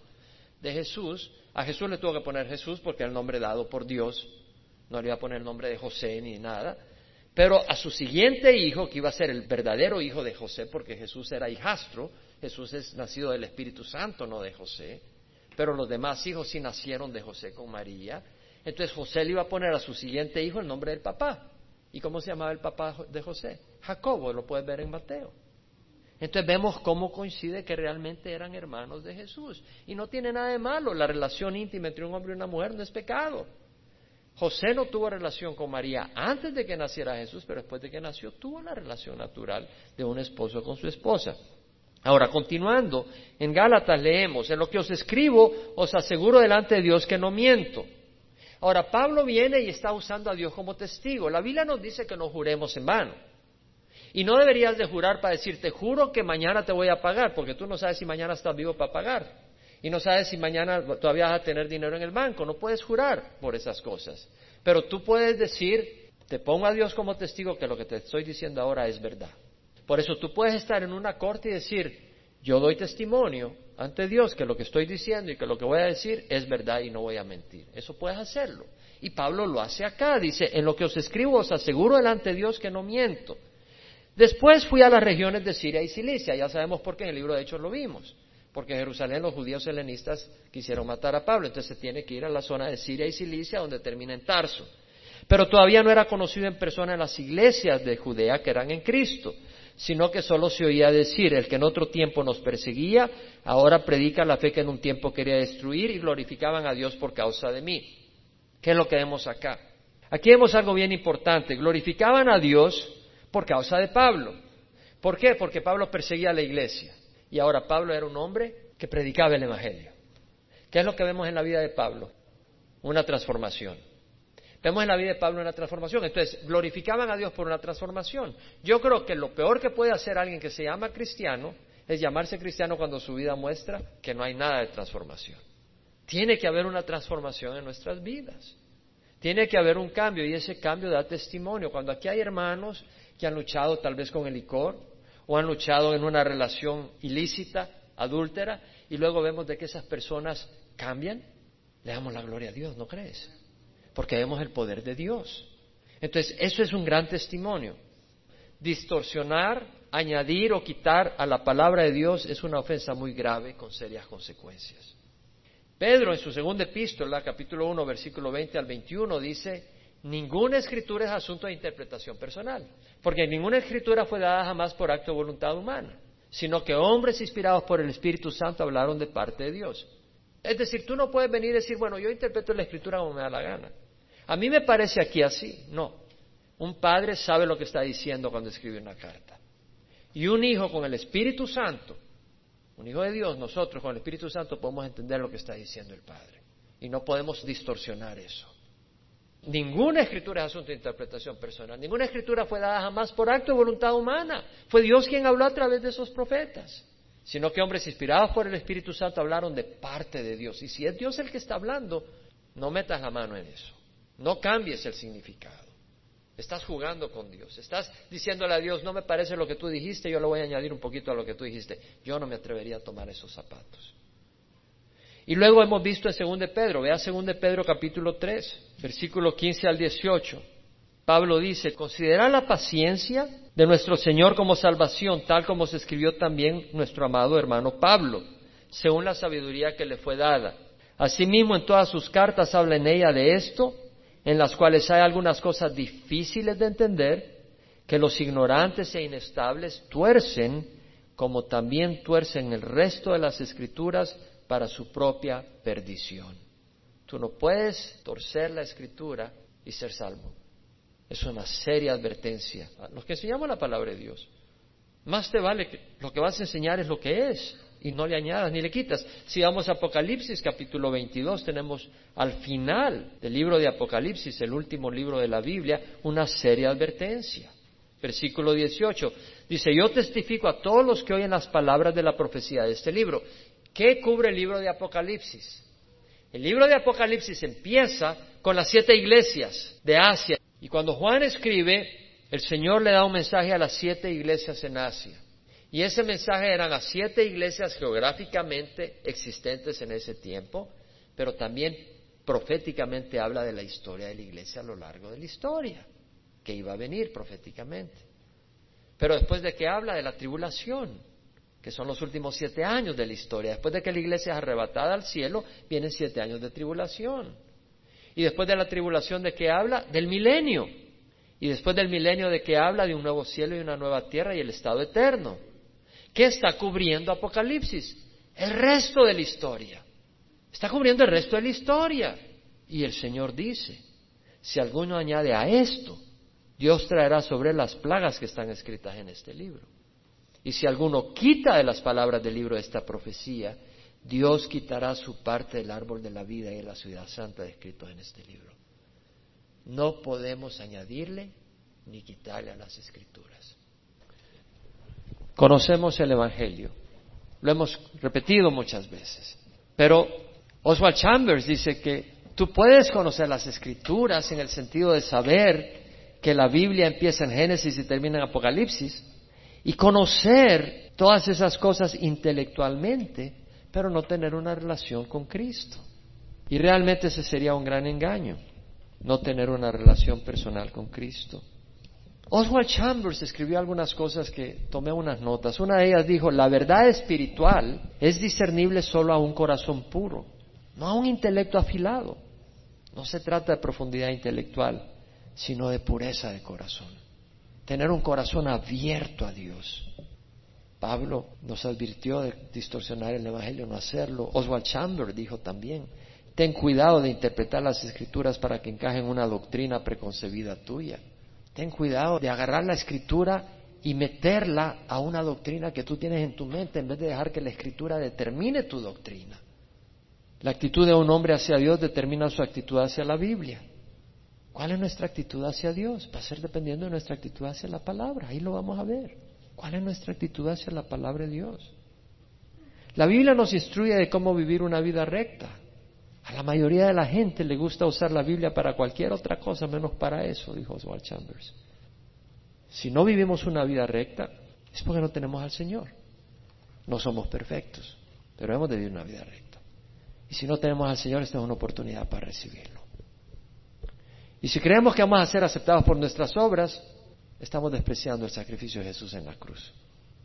de Jesús, a Jesús le tuvo que poner Jesús porque era el nombre dado por Dios, no le iba a poner el nombre de José ni nada, pero a su siguiente hijo, que iba a ser el verdadero hijo de José, porque Jesús era hijastro, Jesús es nacido del Espíritu Santo, no de José, pero los demás hijos sí nacieron de José con María. Entonces José le iba a poner a su siguiente hijo el nombre del papá. ¿Y cómo se llamaba el papá de José? Jacobo, lo puedes ver en Mateo. Entonces vemos cómo coincide que realmente eran hermanos de Jesús. Y no tiene nada de malo, la relación íntima entre un hombre y una mujer no es pecado. José no tuvo relación con María antes de que naciera Jesús, pero después de que nació tuvo la relación natural de un esposo con su esposa. Ahora, continuando, en Gálatas leemos, en lo que os escribo, os aseguro delante de Dios que no miento. Ahora, Pablo viene y está usando a Dios como testigo. La Biblia nos dice que no juremos en vano. Y no deberías de jurar para decir, te juro que mañana te voy a pagar, porque tú no sabes si mañana estás vivo para pagar y no sabes si mañana todavía vas a tener dinero en el banco. No puedes jurar por esas cosas. Pero tú puedes decir, te pongo a Dios como testigo que lo que te estoy diciendo ahora es verdad. Por eso tú puedes estar en una corte y decir, yo doy testimonio ante Dios que lo que estoy diciendo y que lo que voy a decir es verdad y no voy a mentir. Eso puedes hacerlo. Y Pablo lo hace acá. Dice, en lo que os escribo os aseguro delante de Dios que no miento. Después fui a las regiones de Siria y Cilicia. Ya sabemos por qué en el libro de Hechos lo vimos porque en Jerusalén los judíos helenistas quisieron matar a Pablo, entonces se tiene que ir a la zona de Siria y Cilicia, donde termina en Tarso. Pero todavía no era conocido en persona en las iglesias de Judea que eran en Cristo, sino que solo se oía decir, el que en otro tiempo nos perseguía, ahora predica la fe que en un tiempo quería destruir y glorificaban a Dios por causa de mí. ¿Qué es lo que vemos acá? Aquí vemos algo bien importante, glorificaban a Dios por causa de Pablo. ¿Por qué? Porque Pablo perseguía a la iglesia. Y ahora Pablo era un hombre que predicaba el Evangelio. ¿Qué es lo que vemos en la vida de Pablo? Una transformación. Vemos en la vida de Pablo una transformación. Entonces, glorificaban a Dios por una transformación. Yo creo que lo peor que puede hacer alguien que se llama cristiano es llamarse cristiano cuando su vida muestra que no hay nada de transformación. Tiene que haber una transformación en nuestras vidas. Tiene que haber un cambio y ese cambio da testimonio. Cuando aquí hay hermanos que han luchado tal vez con el licor, o han luchado en una relación ilícita, adúltera, y luego vemos de que esas personas cambian, le damos la gloria a Dios, ¿no crees? Porque vemos el poder de Dios. Entonces, eso es un gran testimonio. Distorsionar, añadir o quitar a la palabra de Dios es una ofensa muy grave con serias consecuencias. Pedro en su segunda epístola, capítulo 1, versículo 20 al 21, dice, ninguna escritura es asunto de interpretación personal. Porque ninguna escritura fue dada jamás por acto de voluntad humana, sino que hombres inspirados por el Espíritu Santo hablaron de parte de Dios. Es decir, tú no puedes venir y decir, bueno, yo interpreto la escritura como me da la gana. A mí me parece aquí así. No. Un padre sabe lo que está diciendo cuando escribe una carta. Y un hijo con el Espíritu Santo, un hijo de Dios, nosotros con el Espíritu Santo podemos entender lo que está diciendo el Padre. Y no podemos distorsionar eso. Ninguna escritura es asunto de interpretación personal. Ninguna escritura fue dada jamás por acto de voluntad humana. Fue Dios quien habló a través de esos profetas. Sino que hombres inspirados por el Espíritu Santo hablaron de parte de Dios. Y si es Dios el que está hablando, no metas la mano en eso. No cambies el significado. Estás jugando con Dios. Estás diciéndole a Dios, no me parece lo que tú dijiste, yo le voy a añadir un poquito a lo que tú dijiste. Yo no me atrevería a tomar esos zapatos. Y luego hemos visto en 2 de Pedro, vea 2 de Pedro capítulo 3, versículo 15 al 18. Pablo dice, considera la paciencia de nuestro Señor como salvación, tal como se escribió también nuestro amado hermano Pablo, según la sabiduría que le fue dada. Asimismo, en todas sus cartas habla en ella de esto, en las cuales hay algunas cosas difíciles de entender, que los ignorantes e inestables tuercen, como también tuercen el resto de las escrituras para su propia perdición. Tú no puedes torcer la escritura y ser salvo. Es una seria advertencia. Los que enseñamos la palabra de Dios, más te vale que lo que vas a enseñar es lo que es y no le añadas ni le quitas. Si vamos a Apocalipsis capítulo 22, tenemos al final del libro de Apocalipsis, el último libro de la Biblia, una seria advertencia. Versículo 18 dice, yo testifico a todos los que oyen las palabras de la profecía de este libro. ¿Qué cubre el libro de Apocalipsis? El libro de Apocalipsis empieza con las siete iglesias de Asia. Y cuando Juan escribe, el Señor le da un mensaje a las siete iglesias en Asia. Y ese mensaje eran a siete iglesias geográficamente existentes en ese tiempo, pero también proféticamente habla de la historia de la iglesia a lo largo de la historia, que iba a venir proféticamente. Pero después de que habla de la tribulación, que son los últimos siete años de la historia, después de que la iglesia es arrebatada al cielo, vienen siete años de tribulación. Y después de la tribulación de que habla, del milenio. Y después del milenio de que habla de un nuevo cielo y una nueva tierra y el estado eterno. ¿Qué está cubriendo Apocalipsis? El resto de la historia. Está cubriendo el resto de la historia. Y el Señor dice, si alguno añade a esto, Dios traerá sobre las plagas que están escritas en este libro. Y si alguno quita de las palabras del libro esta profecía, Dios quitará su parte del árbol de la vida y de la ciudad santa escritos en este libro. No podemos añadirle ni quitarle a las escrituras. Conocemos el Evangelio, lo hemos repetido muchas veces, pero Oswald Chambers dice que tú puedes conocer las escrituras en el sentido de saber que la Biblia empieza en Génesis y termina en Apocalipsis y conocer todas esas cosas intelectualmente, pero no tener una relación con Cristo. Y realmente ese sería un gran engaño, no tener una relación personal con Cristo. Oswald Chambers escribió algunas cosas que tomé unas notas. Una de ellas dijo, la verdad espiritual es discernible solo a un corazón puro, no a un intelecto afilado. No se trata de profundidad intelectual, sino de pureza de corazón. Tener un corazón abierto a Dios. Pablo nos advirtió de distorsionar el Evangelio, no hacerlo. Oswald Chambers dijo también, ten cuidado de interpretar las escrituras para que encajen una doctrina preconcebida tuya. Ten cuidado de agarrar la escritura y meterla a una doctrina que tú tienes en tu mente en vez de dejar que la escritura determine tu doctrina. La actitud de un hombre hacia Dios determina su actitud hacia la Biblia. ¿Cuál es nuestra actitud hacia Dios? Va a ser dependiendo de nuestra actitud hacia la palabra. Ahí lo vamos a ver. ¿Cuál es nuestra actitud hacia la palabra de Dios? La Biblia nos instruye de cómo vivir una vida recta. A la mayoría de la gente le gusta usar la Biblia para cualquier otra cosa menos para eso, dijo Oswald Chambers. Si no vivimos una vida recta, es porque no tenemos al Señor. No somos perfectos, pero hemos de vivir una vida recta. Y si no tenemos al Señor, esta es una oportunidad para recibirlo. Y si creemos que vamos a ser aceptados por nuestras obras, estamos despreciando el sacrificio de Jesús en la cruz.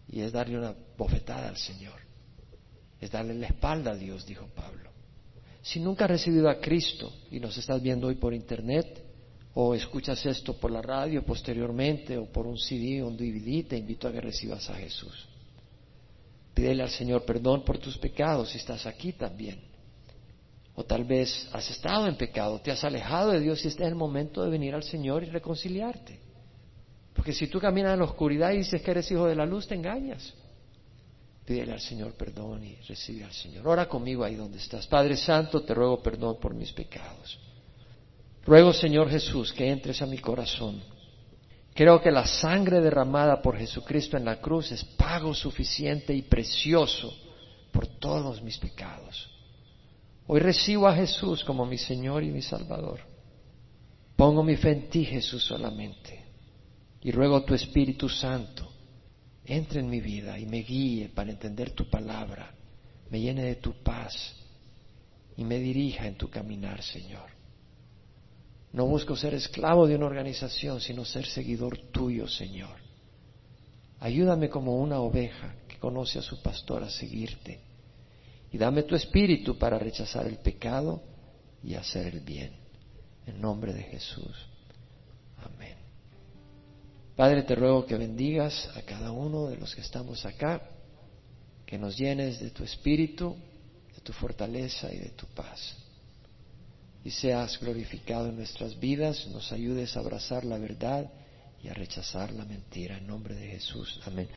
Y es darle una bofetada al Señor. Es darle la espalda a Dios, dijo Pablo. Si nunca has recibido a Cristo y nos estás viendo hoy por internet o escuchas esto por la radio posteriormente o por un CD o un DVD, te invito a que recibas a Jesús. Pídele al Señor perdón por tus pecados si estás aquí también. O tal vez has estado en pecado, te has alejado de Dios y este es el momento de venir al Señor y reconciliarte. Porque si tú caminas en la oscuridad y dices que eres hijo de la luz, te engañas. Pídele al Señor perdón y recibe al Señor. Ora conmigo ahí donde estás. Padre Santo, te ruego perdón por mis pecados. Ruego, Señor Jesús, que entres a mi corazón. Creo que la sangre derramada por Jesucristo en la cruz es pago suficiente y precioso por todos mis pecados. Hoy recibo a Jesús como mi Señor y mi Salvador. Pongo mi fe en ti, Jesús, solamente. Y ruego a tu Espíritu Santo entre en mi vida y me guíe para entender tu palabra, me llene de tu paz y me dirija en tu caminar, Señor. No busco ser esclavo de una organización, sino ser seguidor tuyo, Señor. Ayúdame como una oveja que conoce a su pastor a seguirte. Y dame tu espíritu para rechazar el pecado y hacer el bien. En nombre de Jesús. Amén. Padre, te ruego que bendigas a cada uno de los que estamos acá, que nos llenes de tu espíritu, de tu fortaleza y de tu paz. Y seas glorificado en nuestras vidas, nos ayudes a abrazar la verdad y a rechazar la mentira. En nombre de Jesús. Amén.